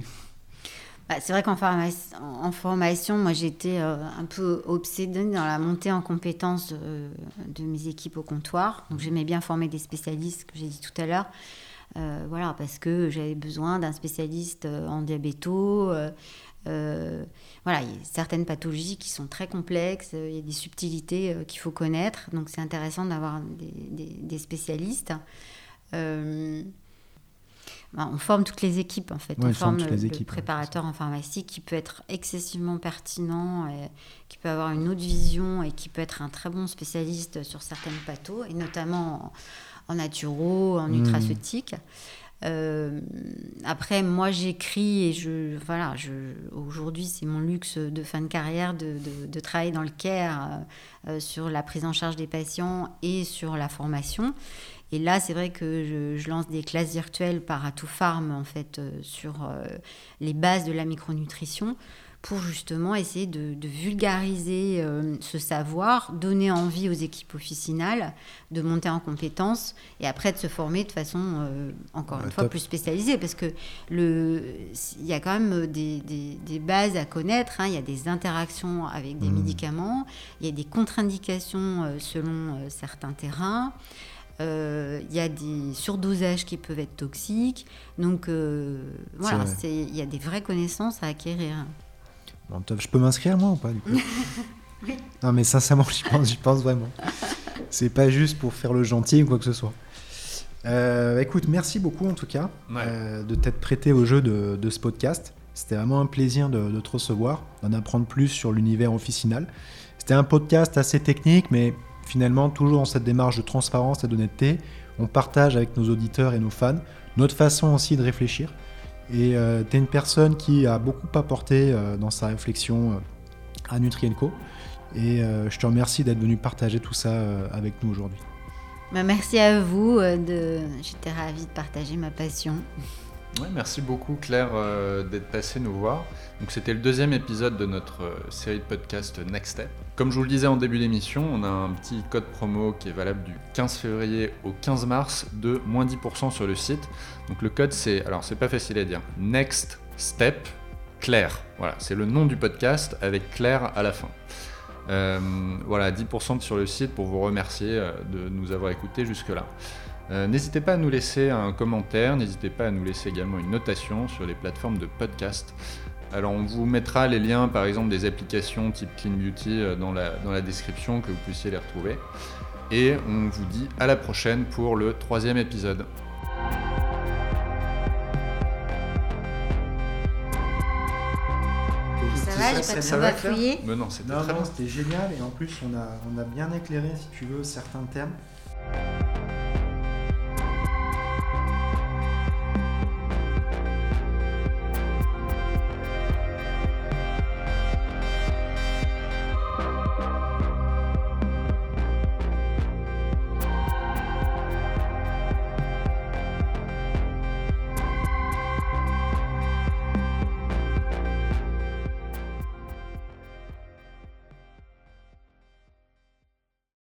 Bah, c'est vrai qu'en formation, en formation, moi j'étais un peu obsédée dans la montée en compétences de mes équipes au comptoir. Donc j'aimais bien former des spécialistes, que j'ai dit tout à l'heure. Euh, voilà, parce que j'avais besoin d'un spécialiste euh, en diabéto. Euh, voilà, il y a certaines pathologies qui sont très complexes, il y a des subtilités qu'il faut connaître, donc c'est intéressant d'avoir des, spécialistes. On forme toutes les équipes en fait. on forme le, équipes, préparateur en pharmacie qui peut être excessivement pertinent, et qui peut avoir une autre vision et qui peut être un très bon spécialiste sur certaines pathos, et notamment en naturo, en hmm. nutraceutique. Euh, après, moi, j'écris et je, voilà, je, aujourd'hui, c'est mon luxe de fin de carrière de, de, travailler dans le care euh, sur la prise en charge des patients et sur la formation. Et là, c'est vrai que je, lance des classes virtuelles par Atout Farm, en fait, euh, sur les bases de la micronutrition pour justement essayer de, vulgariser euh, ce savoir, donner envie aux équipes officinales de monter en compétences et après de se former de façon, euh, encore une fois, plus spécialisée. Parce que le, il y a quand même des, des, bases à connaître, hein. il y a des interactions avec des mmh. médicaments, il y a des contre-indications euh, selon certains terrains. Il y a des surdosages qui peuvent être toxiques. Donc voilà, il y a des vraies connaissances à acquérir je peux m'inscrire moi ou pas du coup Non mais sincèrement, j'y pense, pense vraiment. C'est pas juste pour faire le gentil ou quoi que ce soit. Euh, écoute, merci beaucoup en tout cas euh, de t'être prêté au jeu de, ce podcast. C'était vraiment un plaisir de, te recevoir, d'en apprendre plus sur l'univers officinal. C'était un podcast assez technique, mais finalement toujours dans cette démarche de transparence et d'honnêteté. On partage avec nos auditeurs et nos fans notre façon aussi de réfléchir. Et euh, tu es une personne qui a beaucoup apporté euh, dans sa réflexion euh, à Nutrienco. Et je te remercie d'être venu partager tout ça avec nous aujourd'hui. Bah, merci à vous. de... J'étais ravie de partager ma passion merci beaucoup Claire euh, d'être passée nous voir. Donc c'était le deuxième épisode de notre euh, série de podcast Next Step. Comme je vous le disais en début d'émission, on a un petit code promo qui est valable du 15 février au 15 mars de moins 10% sur le site. Donc le code c'est, alors c'est pas facile à dire, Next Step Claire. Voilà, c'est le nom du podcast avec Claire à la fin. Euh, voilà, 10% sur le site pour vous remercier de nous avoir écoutés jusque-là. Euh, n'hésitez pas à nous laisser un commentaire, n'hésitez pas à nous laisser également une notation sur les plateformes de podcast. Alors on vous mettra les liens par exemple des applications type Clean Beauty euh, dans la, dans la description que vous puissiez les retrouver. Et on vous dit à la prochaine pour le troisième épisode. Ça va, j'ai pas trop bafouillé Mais non, c'était c'était génial et en plus on a, on a bien éclairé, si tu veux, certains termes.